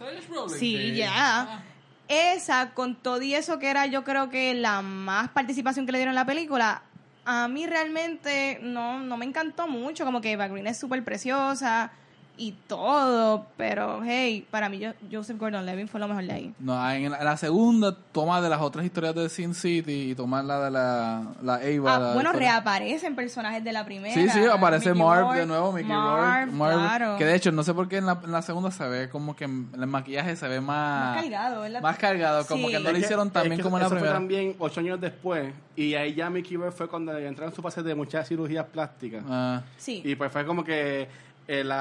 Sí, ya. Esa, con todo y eso que era yo creo que la más participación que le dieron en la película, a mí realmente no, no me encantó mucho, como que Eva Green es súper preciosa y todo, pero hey, para mí yo, Joseph Gordon-Levitt fue lo mejor de ahí. No, en la, la segunda toma de las otras historias de Sin City y tomar la de la, la Ava. Ah, la bueno, historia- reaparecen personajes de la primera. Sí, sí, aparece Mickey Marv Rourke, de nuevo, Mickey Marv, Rourke. Marv, claro. Que de hecho, no sé por qué en la, en la segunda se ve como que el maquillaje se ve más... Más cargado, ¿verdad? Más cargado, como Sí. que no lo hicieron tan es bien que como en la primera. fue también ocho años después. Y ahí ya Mickey Rourke fue cuando entraron en su fase de muchas cirugías plásticas. Ah, Sí. Y pues fue como que el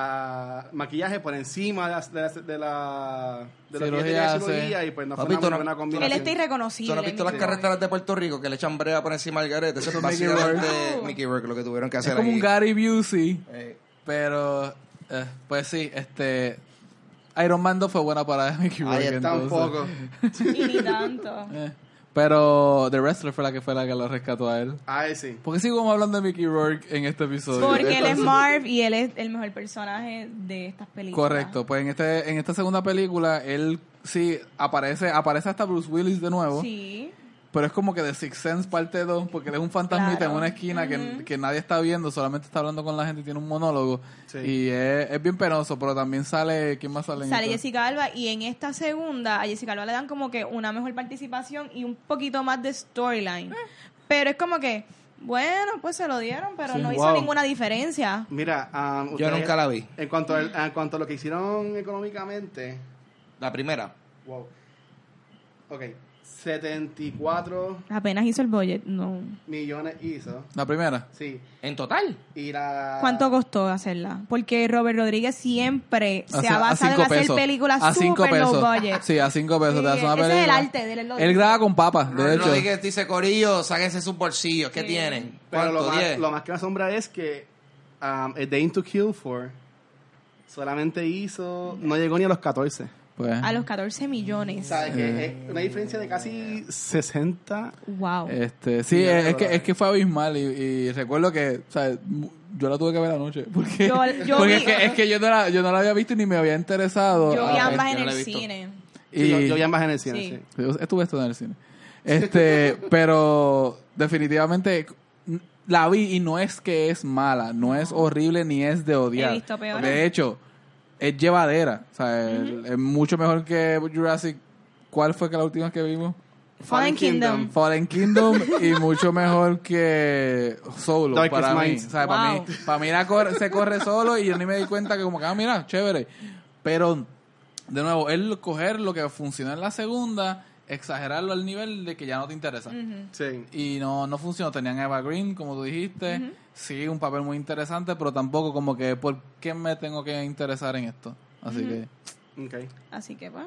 maquillaje por encima de la, de la, de la, de lo que Cirugía, sí. cirugía y pues no fue una no- buena no Él combinación. está irreconocible. ¿Tú no has visto las Mickey Rourke. carreteras de Puerto Rico que le echan brea por encima del garete? Eso es Mickey básicamente Rourke. Mickey Rourke lo que tuvieron que es hacer como ahí. un Gary Busey, Eh, pero... eh, pues sí, este... Iron Man 2 fue buena para [laughs] Mickey Rourke. Ahí está un entonces. poco. Y ni tanto. [laughs] Pero The Wrestler fue la que fue la que lo rescató a él. Ahí sí. ¿Por qué hablando de Mickey Rourke en este episodio? Porque él es Marv y él es el mejor personaje de estas películas. Correcto, pues en este en esta segunda película él sí aparece aparece hasta Bruce Willis de nuevo, Sí. Pero es como que de Sixth Sense parte 2 porque él es un fantasmita Claro. en una esquina que, que nadie está viendo, solamente está hablando con la gente y tiene un monólogo Sí. y es, es bien penoso, pero también sale ¿quién más sale? en Sale esta? Jessica Alba y en esta segunda a Jessica Alba le dan como que una mejor participación y un poquito más de storyline. Pero es como que, bueno, pues se lo dieron, pero Sí. no hizo Wow. ninguna diferencia. Mira, um, Yo nunca la vi. En cuanto, al- en cuanto a lo que hicieron económicamente, La primera. wow. Ok, 74 Apenas hizo el budget, no. millones hizo. La primera. Sí. ¿En total? Y la... ¿Cuánto costó hacerla? Porque Robert Rodríguez siempre se ha basado en cinco hacer pesos. películas a cinco super low pesos. budget. Sí, a 5 pesos Sí, te hace una ese es el película. arte de él, graba con papas, de hecho. Rodríguez dice, Corillo, sáquense sus bolsillos. ¿Qué Sí. tienen? Pero lo más, lo más que me asombra es que um, A Day to Kill For solamente hizo... No llegó ni a los 14. Pues, A los 14 millones. ¿Sabes? Eh. Que es una diferencia de casi 60. Wow. Este, sí, es, que, es que fue abismal y, y recuerdo que, o sea, mu- yo la tuve que ver anoche. [laughs] Porque, Yo- yo porque vi- es, que, es que yo no, la, yo no la había visto ni me había interesado. Yo vi Ah, ambas en el cine. y, yo, yo vi ambas en el cine, Sí. sí. yo estuve esto en el cine. Este, [laughs] pero definitivamente la vi y no es que es mala, no es horrible ni es de odiar. He visto peores. De hecho, es llevadera. O sea, es- es mucho mejor que Jurassic. ¿Cuál fue que la última que vimos? Fallen Kingdom. Fallen Kingdom [laughs] y mucho mejor que Solo Darkest para mí. O sea, para mí, para mí la corre- se corre solo y yo ni me di cuenta que como que, ah, mira, chévere. Pero, de nuevo, él coger lo que funcionó en la segunda, exagerarlo al nivel de que ya no te interesa. Sí. Y no, no funcionó. Tenían a Eva Green, como tú dijiste. Sí, un papel muy interesante, pero tampoco como que, ¿por qué me tengo que interesar en esto? Así que... Ok. Así que, pues,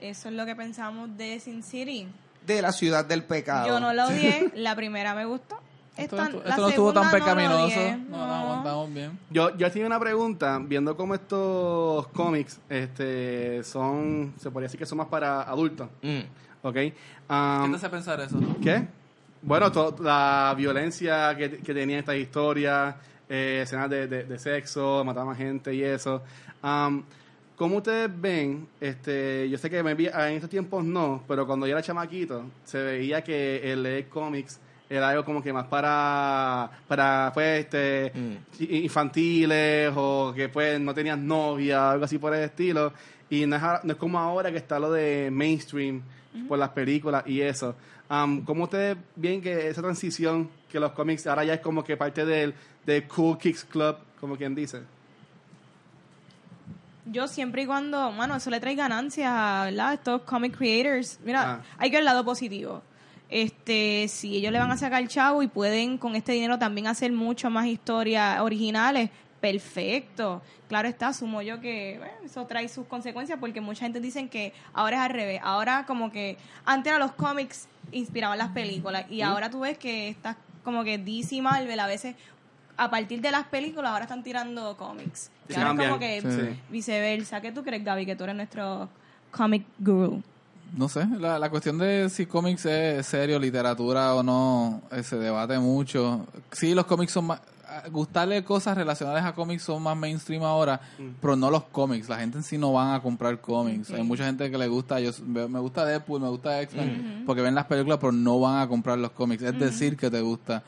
eso es lo que pensamos de Sin City. De la ciudad del pecado. Yo no la odié, [laughs] la primera me gustó. Esto, no estuvo tan pecaminoso. no, no. no, aguantamos bien. Yo, yo tenía una pregunta, viendo cómo estos cómics este, son, se podría decir que son más para adultos, Mm. ¿Ok? ¿Qué Um, te hace pensar eso? ¿Qué? Bueno, to- la violencia que, que tenía esta historia, eh, escenas de, de- de sexo, mataban gente y eso. Um, ¿Cómo ustedes ven? Este, yo sé que me vi- en estos tiempos no, pero cuando yo era chamaquito, se veía que el leer cómics era algo como que más para, para pues, este, Mm. infantiles o que pues no tenías novia, algo así por el estilo. Y no es, no es como ahora que está lo de mainstream por las películas y eso. Um, ¿Cómo ustedes ven que esa transición, que los cómics ahora ya es como que parte del, del Cool Kicks Club, como quien dice? Yo siempre y cuando, bueno, eso le trae ganancias a estos comic creators. Mira, Ah. hay que ver el lado positivo. Este, si ellos le van a sacar chavo y pueden con este dinero también hacer mucho más historias originales, perfecto. Claro está, asumo yo que bueno, eso trae sus consecuencias porque mucha gente dicen que ahora es al revés. Ahora como que antes eran los cómics inspiraban las películas y ahora tú ves que estas como que DC y Marvel a veces a partir de las películas ahora están tirando cómics. Sí, ahora es como que Sí. viceversa. ¿Qué tú crees, Gaby, que tú eres nuestro comic guru? no sé, la, la cuestión de si cómics es serio, literatura o no, eh, se debate mucho. Sí, los cómics son más... Gustarle cosas relacionadas a cómics son más mainstream ahora, pero no los cómics. La gente en sí no van a comprar cómics. Hay mucha gente que le gusta, yo me gusta Deadpool, me gusta X-Men, porque ven las películas, pero no van a comprar los cómics. Es decir, que te gusta.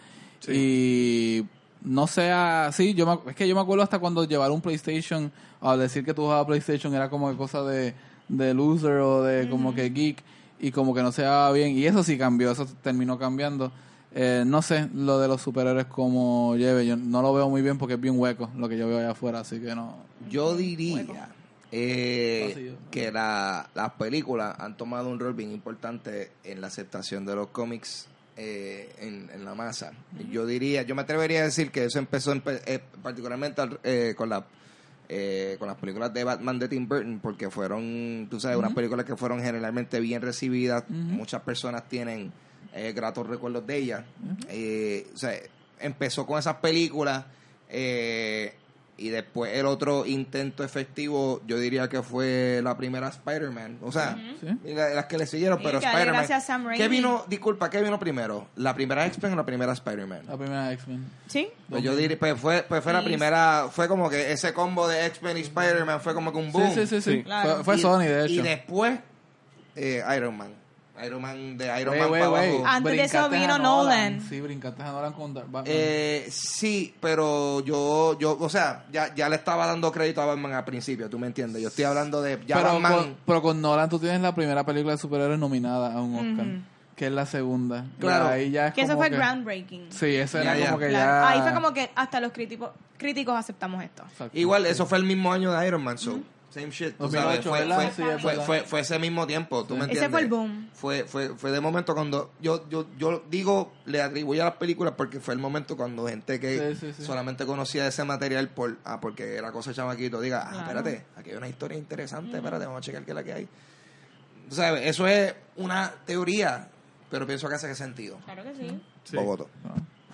Y no sea sí yo me, es que yo me acuerdo hasta cuando llevar un PlayStation a decir que tú jugabas PlayStation era como que cosa de, de loser o de como que geek y como que no se daba bien y eso sí cambió eso terminó cambiando Eh, no sé lo de los superhéroes como lleve yo no lo veo muy bien porque es bien hueco lo que yo veo allá afuera así que no. Yo diría eh, que la- las películas han tomado un rol bien importante en la aceptación de los cómics eh, en, en la masa. Yo diría, yo me atrevería a decir que eso empezó en- eh, particularmente al- eh, con la eh, con las películas de Batman de Tim Burton porque fueron, tú sabes, unas películas que fueron generalmente bien recibidas. Muchas personas tienen eh, gratos recuerdos de ellas. Eh, o sea, empezó con esas películas eh, y después el otro intento efectivo, yo diría que fue la primera Spider-Man. O sea, Sí. y la- las que le siguieron, pero Spider-Man. gracias a Sam Raimi. ¿Qué vino, disculpa, qué vino primero? ¿La primera X-Men o la primera Spider-Man? la primera X-Men ¿Sí? Pues yo diría, pues fue, pues fue la primera, fue como que ese combo de X-Men y Spider-Man fue como que un boom. sí sí sí, sí. Sí. Claro. fue, fue Y- Sony de Y hecho después, eh, Iron Man. Iron Man, de Iron Wey, Man wey, para wey. abajo. Antes de eso vino Nolan. Sí, brincaste a Nolan con Batman. Eh, sí, pero yo, yo, o sea, ya, ya le estaba dando crédito a Batman al principio, ¿tú me entiendes? Yo estoy hablando de ya pero, Batman. con, pero con Nolan tú tienes la primera película de superhéroes nominada a un Oscar, que es la segunda. Claro. ahí ya es Que eso fue que- groundbreaking. Sí, eso era ya. como que Claro. ya... Ahí fue como que hasta los críticos, críticos aceptamos esto. Igual, eso fue el mismo año de Iron Man, so. Same shit, tú 2008, sabes. Fue, fue, fue, verdad. fue- fue ese mismo tiempo, ¿tú me Ese fue el boom. Fue, fue, fue de momento cuando yo, yo, yo digo, le atribuyo a las películas porque fue el momento cuando gente que Sí, sí, sí. solamente conocía ese material por, ah, porque era cosa de chamaquito, diga, ah, Claro. espérate, aquí hay una historia interesante, espérate, vamos a checar qué es la que hay. Tú sabes, eso es una teoría, pero pienso que hace sentido. Claro que sí. Sí. Bogotá.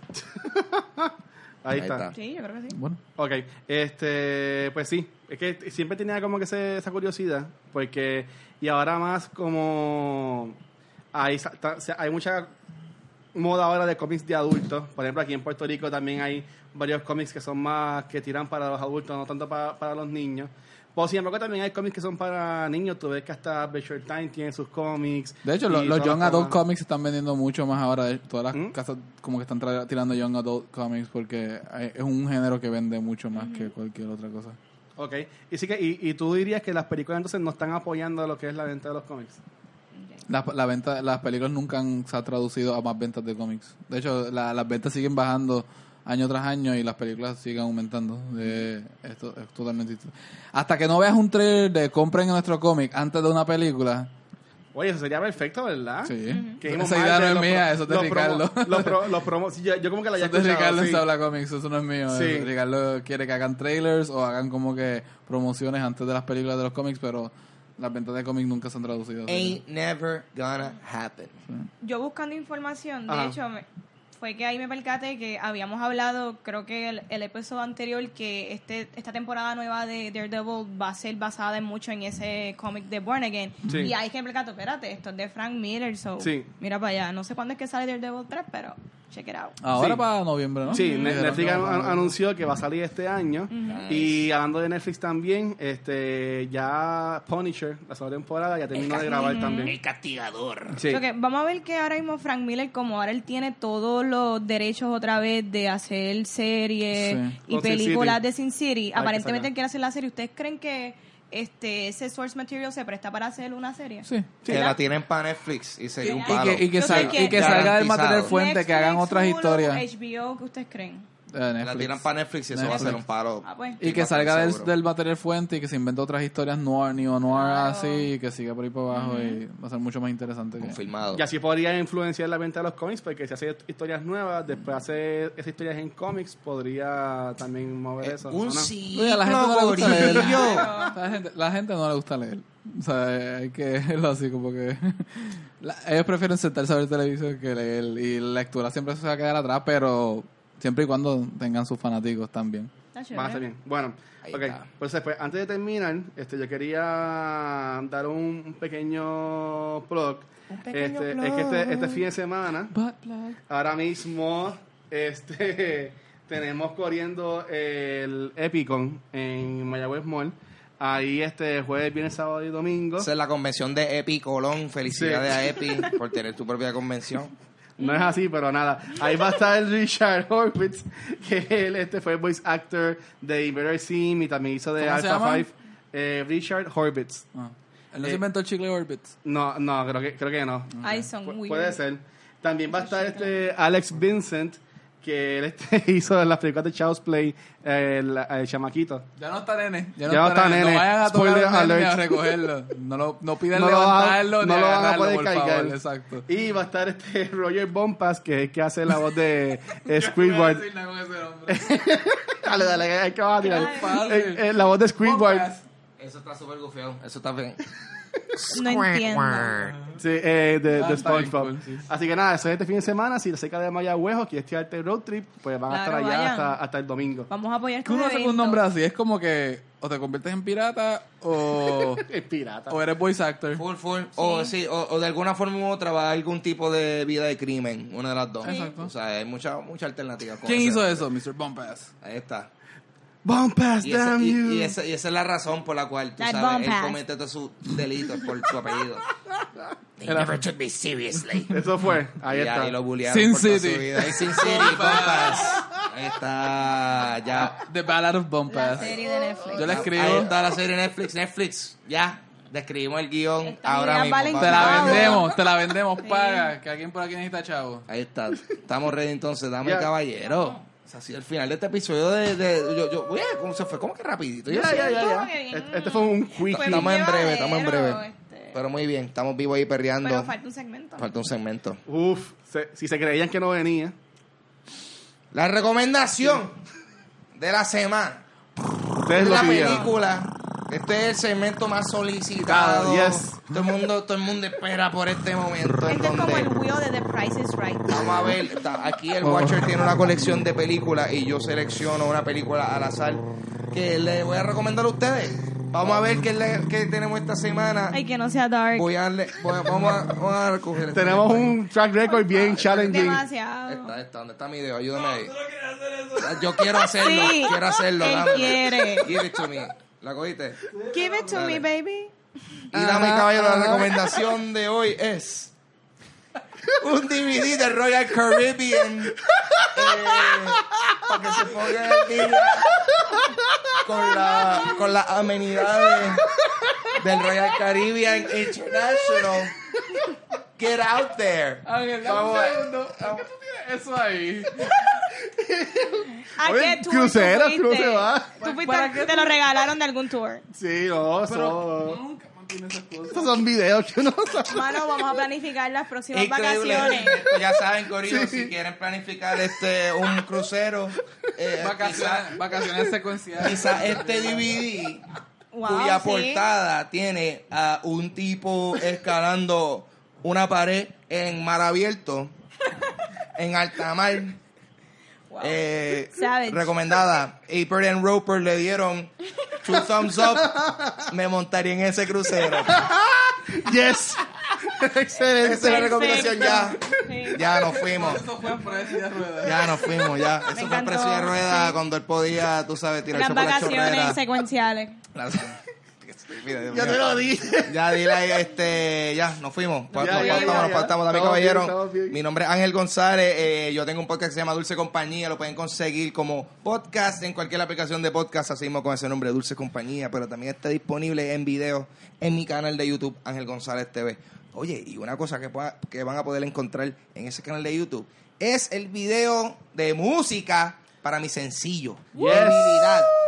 [laughs] Ahí, Ahí está. está. Sí, yo creo que sí. Bueno, Ok, este, pues sí, es que siempre tenía como que ese- esa curiosidad, porque, y ahora más como, hay, hay mucha moda ahora de cómics de adultos, por ejemplo aquí en Puerto Rico también hay varios cómics que son más, que tiran para los adultos, no tanto para, para los niños. Pero sin embargo también hay cómics que son para niños, tú ves que hasta Adventure Time tiene sus cómics. de hecho, los Young Adult. Comics están vendiendo mucho más ahora. de- Todas las ¿Mm? casas como que están tirando Young Adult Comics porque hay- es un género que vende mucho más que cualquier otra cosa. Ok, y, sí que, y, y tú dirías que las películas entonces no están apoyando lo que es la venta de los cómics. La, la venta, las películas nunca han, se ha traducido a más ventas de cómics. De hecho, la- las ventas siguen bajando año tras año y las películas siguen aumentando. De, esto es totalmente distinto. Hasta que no veas un trailer de compren nuestro cómic antes de una película. Oye, eso sería perfecto, ¿verdad? Sí. Que íbamos Esa idea no es mía, eso es de los Ricardo. promo- pro- sí, yo, yo como que la Eso haya es de escuchado, Ricardo en sí. Sabla Comics, eso no es mío. Sí. Eh, Ricardo quiere que hagan trailers o hagan como que promociones antes de las películas de los cómics, pero las ventas de cómics nunca se han traducido. así. Ain't never gonna happen. Yo buscando información, de Ajá. hecho, me- fue que ahí me percaté que habíamos hablado, creo que el, el episodio anterior, que este esta temporada nueva de Daredevil va a ser basada en mucho en ese cómic de Born Again. Sí. Y ahí que me percato, espérate, esto es de Frank Miller, so Sí. mira para allá. No sé cuándo es que sale Daredevil 3, pero check it out. Ahora Sí. para noviembre, ¿no? Sí, Netflix anunció que va a salir este año. Y hablando de Netflix también, este ya Punisher, la segunda temporada, ya terminó de grabar también. castigador. Sí. Que vamos a ver que ahora mismo Frank Miller, como ahora él tiene todos los derechos otra vez de hacer series Sí. y Con películas de Sin City, aparentemente él quiere hacer la serie. ¿Ustedes creen que este ese source material se presta para hacer una serie? Sí. Que ¿Verdad? la tienen para Netflix y sería un Y palo. que, y que, sal- que- y que salga del material fuente, que hagan otras Hulu, historias. HBO, ¿qué ustedes creen? Eh, La tiran para Netflix y eso va a ser un palo. Ah, pues. Y que salga del, del material fuente y que se invente otras historias noir, neo noir Claro. así, y que siga por ahí para abajo y va a ser mucho más interesante. que- Confirmado. Y así podría influenciar la venta de los cómics, porque si hace historias nuevas, después hace esas historias en cómics, podría también mover eso. ¿o Un no? Oye, a la gente no le gusta leer. La gente, la gente no le gusta leer. O sea, eh, hay que verlo así como que... [laughs] la- ellos prefieren sentarse a ver televisión que leer. Y la lectura siempre se va a quedar atrás, pero siempre y cuando tengan sus fanáticos también. Chévere. Va a estar bien. Bueno, ok. Pues después, antes de terminar, este, yo quería dar un, pequeño plug. Un pequeño este, plug. Es que este, este fin de semana, ahora mismo, [laughs] este, tenemos corriendo el Epicon en Mayagüez Mall. Ahí este jueves, viernes, sábado y domingo. Esa es la convención de Epi Colón. Felicidades a Epi por tener tu propia convención. [laughs] No es así, pero nada. Ahí va a estar el Richard Horvitz, que él este fue voice actor de Invader Sim y también hizo de ¿Cómo se Alpha llama? 5. Eh, Richard Horvitz. Ah. Él no Eh, se inventó el chicle Orbits. No, no, creo que, creo que no. Ay, son Pu- weird. puede ser. También va a estar este Alex Vincent, que él este, [laughs] hizo en las películas de Child's Play, eh, el, el chamaquito. Ya no está nene. Ya no, Ya no está, está nene. nene. No vayan a tocar Spoiler el nene ni a recogerlo. No, lo, no piden [laughs] No levantarlo no ni lo van a poder cargar. Exacto. Y va a estar este [laughs] Roger Bompas, que es el que hace la voz de eh, Squidward. decir nada con ese nombre. dale, dale, hay que. Fácil. Eh, la voz de Squidward. Eso está súper gufeado. Eso está bien. No entiendo. Sí, eh, de, Ah, de SpongeBob. cool, sí. Así que nada, eso es este fin de semana. Si cerca de Mayagüez o quieres tirarte el road trip, pues van a Claro, estar allá vayan. hasta, hasta el domingo. Vamos a apoyar Que estos uno hace con un nombre así. Es como que o te conviertes en pirata o, [laughs] Es pirata. o eres voice actor. Full, full. O, sí, o, o de alguna forma u otra va a algún tipo de vida de crimen. Una de las dos. Exacto. O sea, hay mucha, mucha alternativa. con ¿Quién ese hizo nombre. eso? Mr. Bumpass. Ahí está. Bompas, Y esa, damn y, you. y esa, y esa es la razón por la cual, tú That sabes, él comete todos sus delitos por su apellido. [laughs] They never took me seriously. Eso fue. Ahí y, está. ahí lo bullearon Sin por toda City. su vida. Y Sin City, compas. Ahí está, ya. The Ballad of La Bumpass. serie de Netflix. Yo le escribo. Ahí está la serie Netflix. Netflix, ya. Describimos el guion Esta ahora mismo. Te la vendemos, te la vendemos, paga. Que alguien por aquí necesita chavo. Ahí está. Estamos ready entonces. Dame Ya. caballero. O sea, ha sido el final de este episodio de... de yo, yo, oye, ¿cómo se fue? ¿Cómo que rapidito? Yo Ya, sé. ya, ya, Como ya. que bien. Este, este fue un quick. Fue Estamos en breve, estamos en breve. este. Pero muy bien. Estamos vivos ahí perreando. Pero falta un segmento. Falta un segmento. Uf, se- si se creían que no venía. La recomendación de la semana. Ustedes Es lo la pidieron. película. Este es el segmento más solicitado. Yes. Todo el mundo, todo el mundo espera por este momento. en Este es como el wheel de The Price is Right. Vamos a ver, está- aquí el Watcher tiene una colección de películas y yo selecciono una película al azar que le voy a recomendar a ustedes. Vamos a ver qué, le- qué tenemos esta semana. Ay, que no sea dark. Voy a, darle- voy a- vamos, a, vamos a recoger. este Tenemos un track record bien challenging. Demasiado. Esta, esta, ¿dónde está mi dedo? Ayúdame ahí. Yo quiero hacerlo, Sí, quiero hacerlo. él dame. quiere. Give it to me. ¿La cogiste? Give it to Dale. me, baby. Y dame caballero, la recomendación de hoy es un DVD de Royal Caribbean eh, para que se ponga el día con la con las amenidades del Royal Caribbean International. Get out there. Ángel, dame un Vamos a- segundo. ¿Por qué tú tienes eso ahí? [laughs] ¿A qué tour crucero, tú fuiste? crucero, ¿Tú fuiste- ¿Para qué te lo regalaron de algún tour? Sí, no, eso. Nunca mantiene esas cosas. Estos son videos que uno sabe. Mano, vamos a planificar las próximas Increíble. vacaciones. Esto ya saben, Corillo, Sí. si quieren planificar este un crucero, eh, Vacaciones, vacaciones secuenciales. quizá este DVD Wow, cuya sí. portada tiene a un tipo escalando una pared en mar abierto, en alta mar. Wow. Eh, recomendada. Aper and Roper le dieron two thumbs up. Me montaría en ese crucero. [laughs] Yes. Excelente. Esa es la recomendación ya. Sí. Ya nos fuimos. Eso fue en Precio de Ruedas. Ya nos fuimos, ya. Eso fue encantó, precio de rueda sí. cuando él podía, tú sabes, tirarse Las por la vacaciones chorrera. secuenciales. Las- Mira, Dios Ya mío. te lo dije. Ya, dile ahí, este, ya, nos fuimos. Ya, nos ya, faltamos, ya, nos faltamos, bien, caballero. bien. Mi nombre es Ángel González. eh, yo tengo un podcast que se llama Dulce Compañía. Lo pueden conseguir como podcast en cualquier aplicación de podcast, así mismo con ese nombre, Dulce Compañía. Pero también está disponible en video en mi canal de YouTube, Ángel González TV. Oye, y una cosa que, pueda- que van a poder encontrar en ese canal de YouTube es el video de música para mi sencillo. Yes.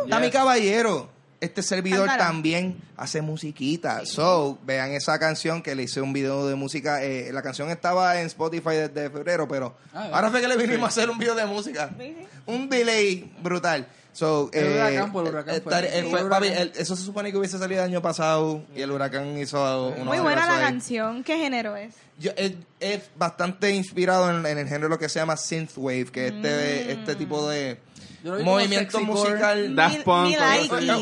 Dame caballero. Este servidor también hace musiquita. So, vean esa canción que le hice un video de música. eh, la canción estaba en Spotify desde febrero, pero Ah, ahora fue que le vinimos a hacer un video de música. Sí. Un delay brutal. So, El eh, huracán por el huracán eh, fue. eh, fue- papi, huracán. el- eso se supone que hubiese salido el año pasado y el huracán hizo unos Muy buena la ahí. canción. ¿Qué género es? Yo- es, es bastante inspirado en, en el género que se llama synthwave, que es este, Mm. este tipo de Lo movimiento musical. Daft Punk,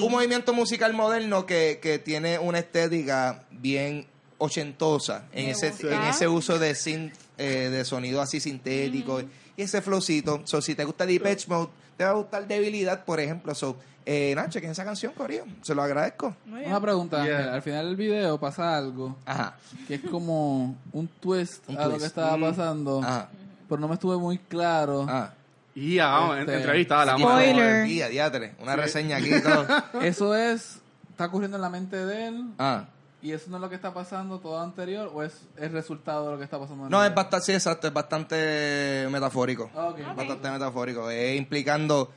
un movimiento musical moderno que, que tiene una estética bien ochentosa en Me ese, gusta. en ese uso de synth, eh, de sonido así sintético y ese flowcito. So, si te gusta Depeche Mode, te va a gustar Debilidad, por ejemplo. So, eh, nada, chequen esa canción, Corio. Se lo agradezco. Una pregunta, Yeah. Ángel. Al final del video pasa algo Ajá. que es como un twist Un a lo twist. que estaba Mm. pasando. Ajá. Pero no me estuve muy claro. Ah. Y ya, vamos, Este, entrevista, la Spoiler. Día, diatre. Una reseña aquí y todo. [laughs] ¿Eso es, está ocurriendo en la mente de él? Ah. ¿Y eso no es lo que está pasando todo anterior? ¿O es el resultado de lo que está pasando en No, el es bastante, sí, exacto, es bastante metafórico. Ok. Bastante metafórico. Es implicando.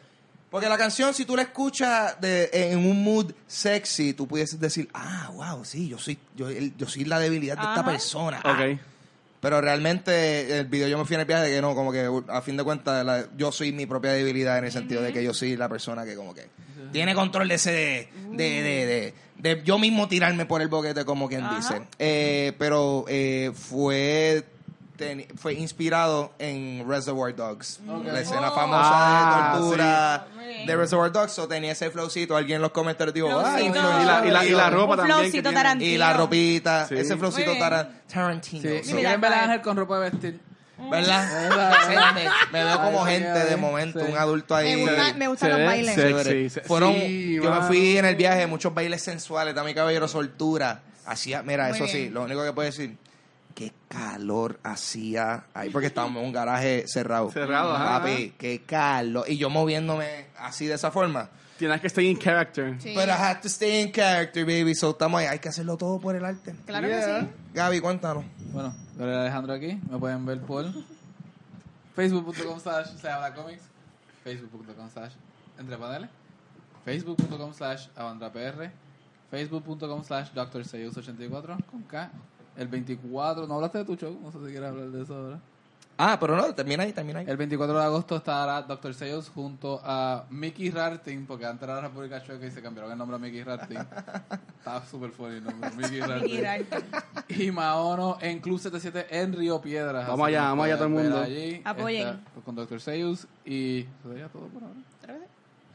Porque la canción, si tú la escuchas de, en un mood sexy, tú pudieses decir, ah, wow, sí, yo soy, yo, el- yo soy la debilidad de esta Ajá. persona. Ah. Ok. Pero realmente el video yo me fui en el viaje de que no, como que a fin de cuentas la- yo soy mi propia debilidad en el sentido de que yo soy la persona que como que tiene control de ese de, de, de, de- de yo mismo tirarme por el boquete como quien Ajá. dice. Eh, pero eh, fue fue inspirado en Reservoir Dogs. La escena Oh. famosa Ah, de tortura sí. Muy bien. de Reservoir Dogs. So tenía ese flowcito. Alguien en los comentarios dijo, ah, Flowcito. influenció". Y la, y la, y la ropa también. que tiene. Y la ropita, Sí. ese flowcito Tarantino. Sí, So- ver. Ángel con ropa de vestir. ¿Verdad? [laughs] ¿Verdad? Gente, [laughs] me veo como Ay, gente ay, de momento, sí. un adulto ahí. Me gusta- me gustan los bailes. sexy, Fueron, sí, yo me fui en el viaje, muchos bailes sensuales, Dami Caballero, soltura. Hacía, mira, Muy eso sí, lo único que puedo decir, qué calor hacía ahí, porque estábamos en un garaje cerrado. Cerrado, ajá, Papi, qué calor. Y yo moviéndome así de esa forma. Tienes que estar in character. Sí. Pero I had to stay in character, baby. So estamos ahí, hay que hacerlo todo por el arte. Claro Yeah. que sí. Gaby, cuéntanos. Bueno, Gabriel Alejandro aquí. Me pueden ver por facebook.com slash se habla comics, facebook.com slash entre paneles, facebook.com slash avandrapr, facebook.com slash drseus84 con K. El 24, no hablaste de tu show, no sé si quieres hablar de eso ahora. Ah, pero no, termina ahí, termina ahí. El 24 de agosto estará Dr. Seuss junto a Mickey Rartin, porque antes era la República Checa y se cambiaron el nombre a Mickey Rartin. [laughs] Estaba súper funny el nombre, Mickey Rartin. Mickey Rartin. Y Maono en Club 77 en Río Piedras. Vamos allá, vamos allá todo el mundo. allí. Apoyen. Está, pues, con Dr. Seuss y eso sería todo por ahora.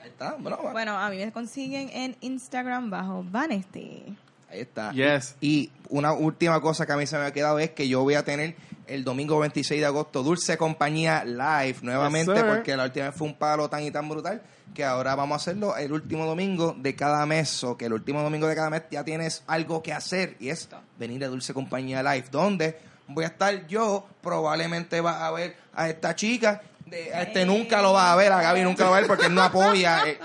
Ahí está, bueno. Bueno, a mí me consiguen en Instagram bajo Vanesti. Está. Yes. Y una última cosa que a mí se me ha quedado es que yo voy a tener el domingo 26 de agosto Dulce Compañía Live nuevamente Yes, porque la última vez fue un palo tan y tan brutal que ahora vamos a hacerlo el último domingo de cada mes o que el último domingo de cada mes ya tienes algo que hacer y es venir a Dulce Compañía Live donde voy a estar yo probablemente vas a ver a esta chica de, a este nunca lo vas a ver a Gaby nunca lo va a ver porque él no apoya eh,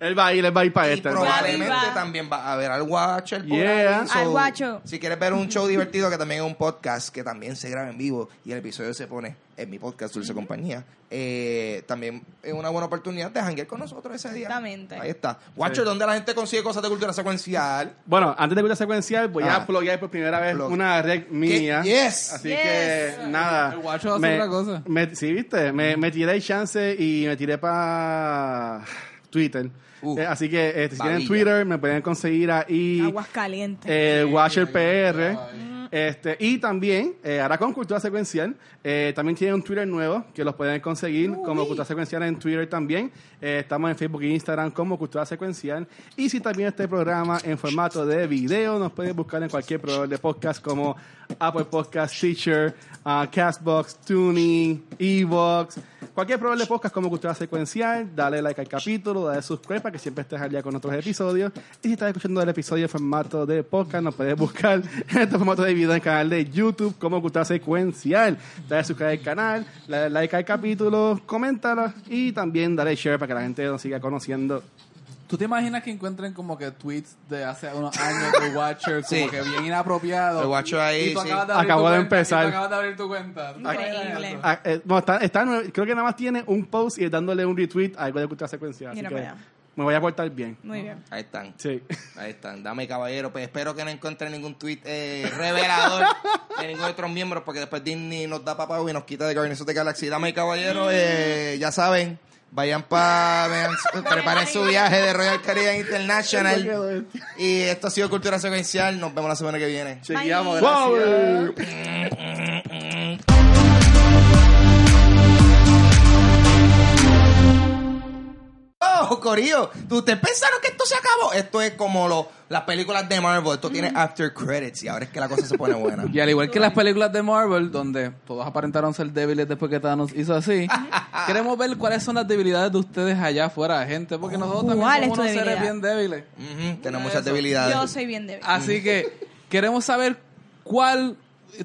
Él va a ir, él va a ir para y este. va a probablemente va. también va a ver al Watcher. Yeah. ahí. So, Al Guacho. Si quieres ver un show divertido, que también es un podcast, que también se graba en vivo y el episodio se pone en mi podcast Dulce Compañía, eh, también es una buena oportunidad de janguear con nosotros ese día. Exactamente. Ahí está. Watcher, ¿dónde la gente consigue cosas de cultura secuencial? Bueno, antes de cultura secuencial, voy Ah. a pluguear por primera vez Plug. una red mía. Yes. Así Yes. que, nada. El guacho hace me- otra cosa. me- sí, viste. Me, me tiré el chance y me tiré para Twitter. Uf. Eh, así que, este, si tienen. Twitter, me pueden conseguir ahí. Aguas calientes. eh, Watcher PR. Este, y también, eh, ahora con Cultura Secuencial, eh, también tienen un Twitter nuevo que los pueden conseguir como Cultura Secuencial en Twitter también. Eh, estamos en Facebook e Instagram como Cultura Secuencial. Y si también este programa en formato de video, nos pueden buscar en cualquier proveedor de podcast como Apple Podcast, Teacher, ah, Castbox, Tuning, Evox. Cualquier proveedor de podcast como Cultura Secuencial, dale like al capítulo, dale subscribe para que siempre estés al día con otros episodios. Y si estás escuchando el episodio en formato de podcast, nos puedes buscar [laughs] en este formato de video en el canal de YouTube como Cultura Secuencial. Dale subscribe al canal, dale like al capítulo, coméntalo y también dale share para que la gente nos siga conociendo. ¿Tú te imaginas que encuentren como que tweets de hace unos años de Watcher como Sí. que bien inapropiados? El Watcher ahí, Y tú sí. acabas de abrir Acabo tu de cuenta, empezar. y tú acabas de abrir tu cuenta. ¿Tú te imaginas Increíble. eso? Ah, eh, bueno, está, está creo que nada más tiene un post y dándole un retweet a algo de Cultura Secuencial. Así Mira que para allá. Me voy a portar bien. Muy bien. Ahí están. Sí. Ahí están, dame caballero. Pues espero que no encuentren ningún tweet eh, revelador de ninguno de otros miembros, porque después Disney nos da papá y nos quita de Guardians of the Galaxy. Dame caballero, eh, ya saben, vayan para. Preparen su viaje de Royal Caribbean International. [laughs] Y esto ha sido Cultura Secuencial. Nos vemos la semana que viene. Chequeamos, Bye. gracias. Acabó, Corillo. ¿Ustedes pensaron que esto se acabó? Esto es como lo, las películas de Marvel. Esto tiene after credits y ahora es que la cosa se pone buena. [laughs] Y al igual que las películas de Marvel, donde todos aparentaron ser débiles después que Thanos hizo así, [laughs] queremos ver cuáles son las debilidades de ustedes allá afuera, gente, porque nosotros también ¿Cuál es somos tu unos seres debilidad? bien débiles. Ujú, tenemos muchas debilidades. Yo soy bien débil. Así que queremos saber cuál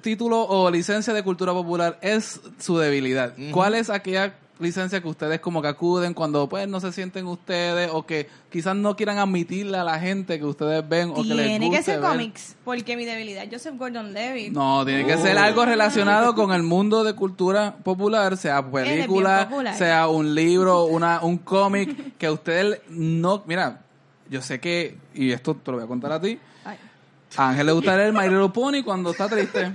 título o licencia de cultura popular es su debilidad. ¿Cuál es aquella licencia que ustedes como que acuden cuando pues no se sienten ustedes o que quizás no quieran admitirle a la gente que ustedes ven o que les Tiene que ser ver? cómics, porque mi debilidad, Joseph Gordon-Levitt. No, tiene que ser algo relacionado [laughs] con el mundo de cultura popular, sea película, popular. sea un libro, [laughs] una, un cómic, que usted no... Mira, yo sé que, y esto te lo voy a contar a ti, Ay. A Ángel le gusta leer My Little Pony cuando está triste.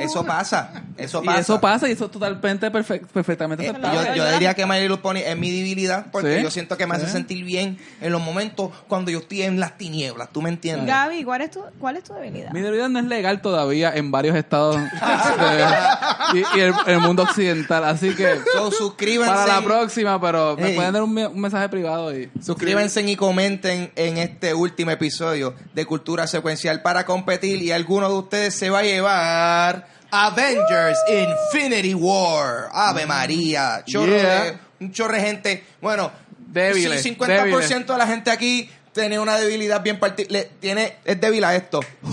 Eso pasa. Eso Y pasa. eso pasa y eso es totalmente perfec- perfectamente Eh, yo, yo diría que My Little Pony es mi debilidad porque Sí. yo siento que me hace sentir bien en los momentos cuando yo estoy en las tinieblas. ¿Tú me entiendes? Gaby, ¿cuál es tu, cuál es tu debilidad? Mi debilidad no es legal todavía en varios estados de- y, y el, el mundo occidental, así que So, suscríbanse. para la próxima, pero me pueden dar un mensaje privado y Suscríbanse y comenten en este último episodio de Cultura Secuencial para competir y alguno de ustedes se va a llevar Avengers Infinity War. Ave María. Chorro Yeah. de, un chorro de gente. Bueno, Débiles, sí, 50% de la gente aquí tiene una debilidad bien particular. Tiene, es débil a esto. [laughs]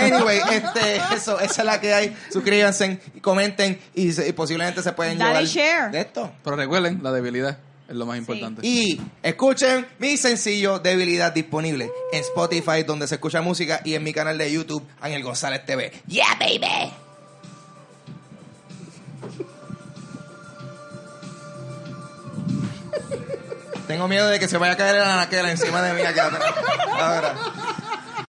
Anyway, este, eso, esa es la que hay. Suscríbanse y comenten y, se- y posiblemente se pueden Dale llevar share. de esto. Pero recuerden, la debilidad es lo más importante. Y escuchen mi sencillo Debilidad disponible en Spotify, donde se escucha música, y en mi canal de YouTube, Ángel González TV. ¡Yeah, baby! [laughs] Tengo miedo de que se vaya a caer el anaquela encima de mí acá. Ahora.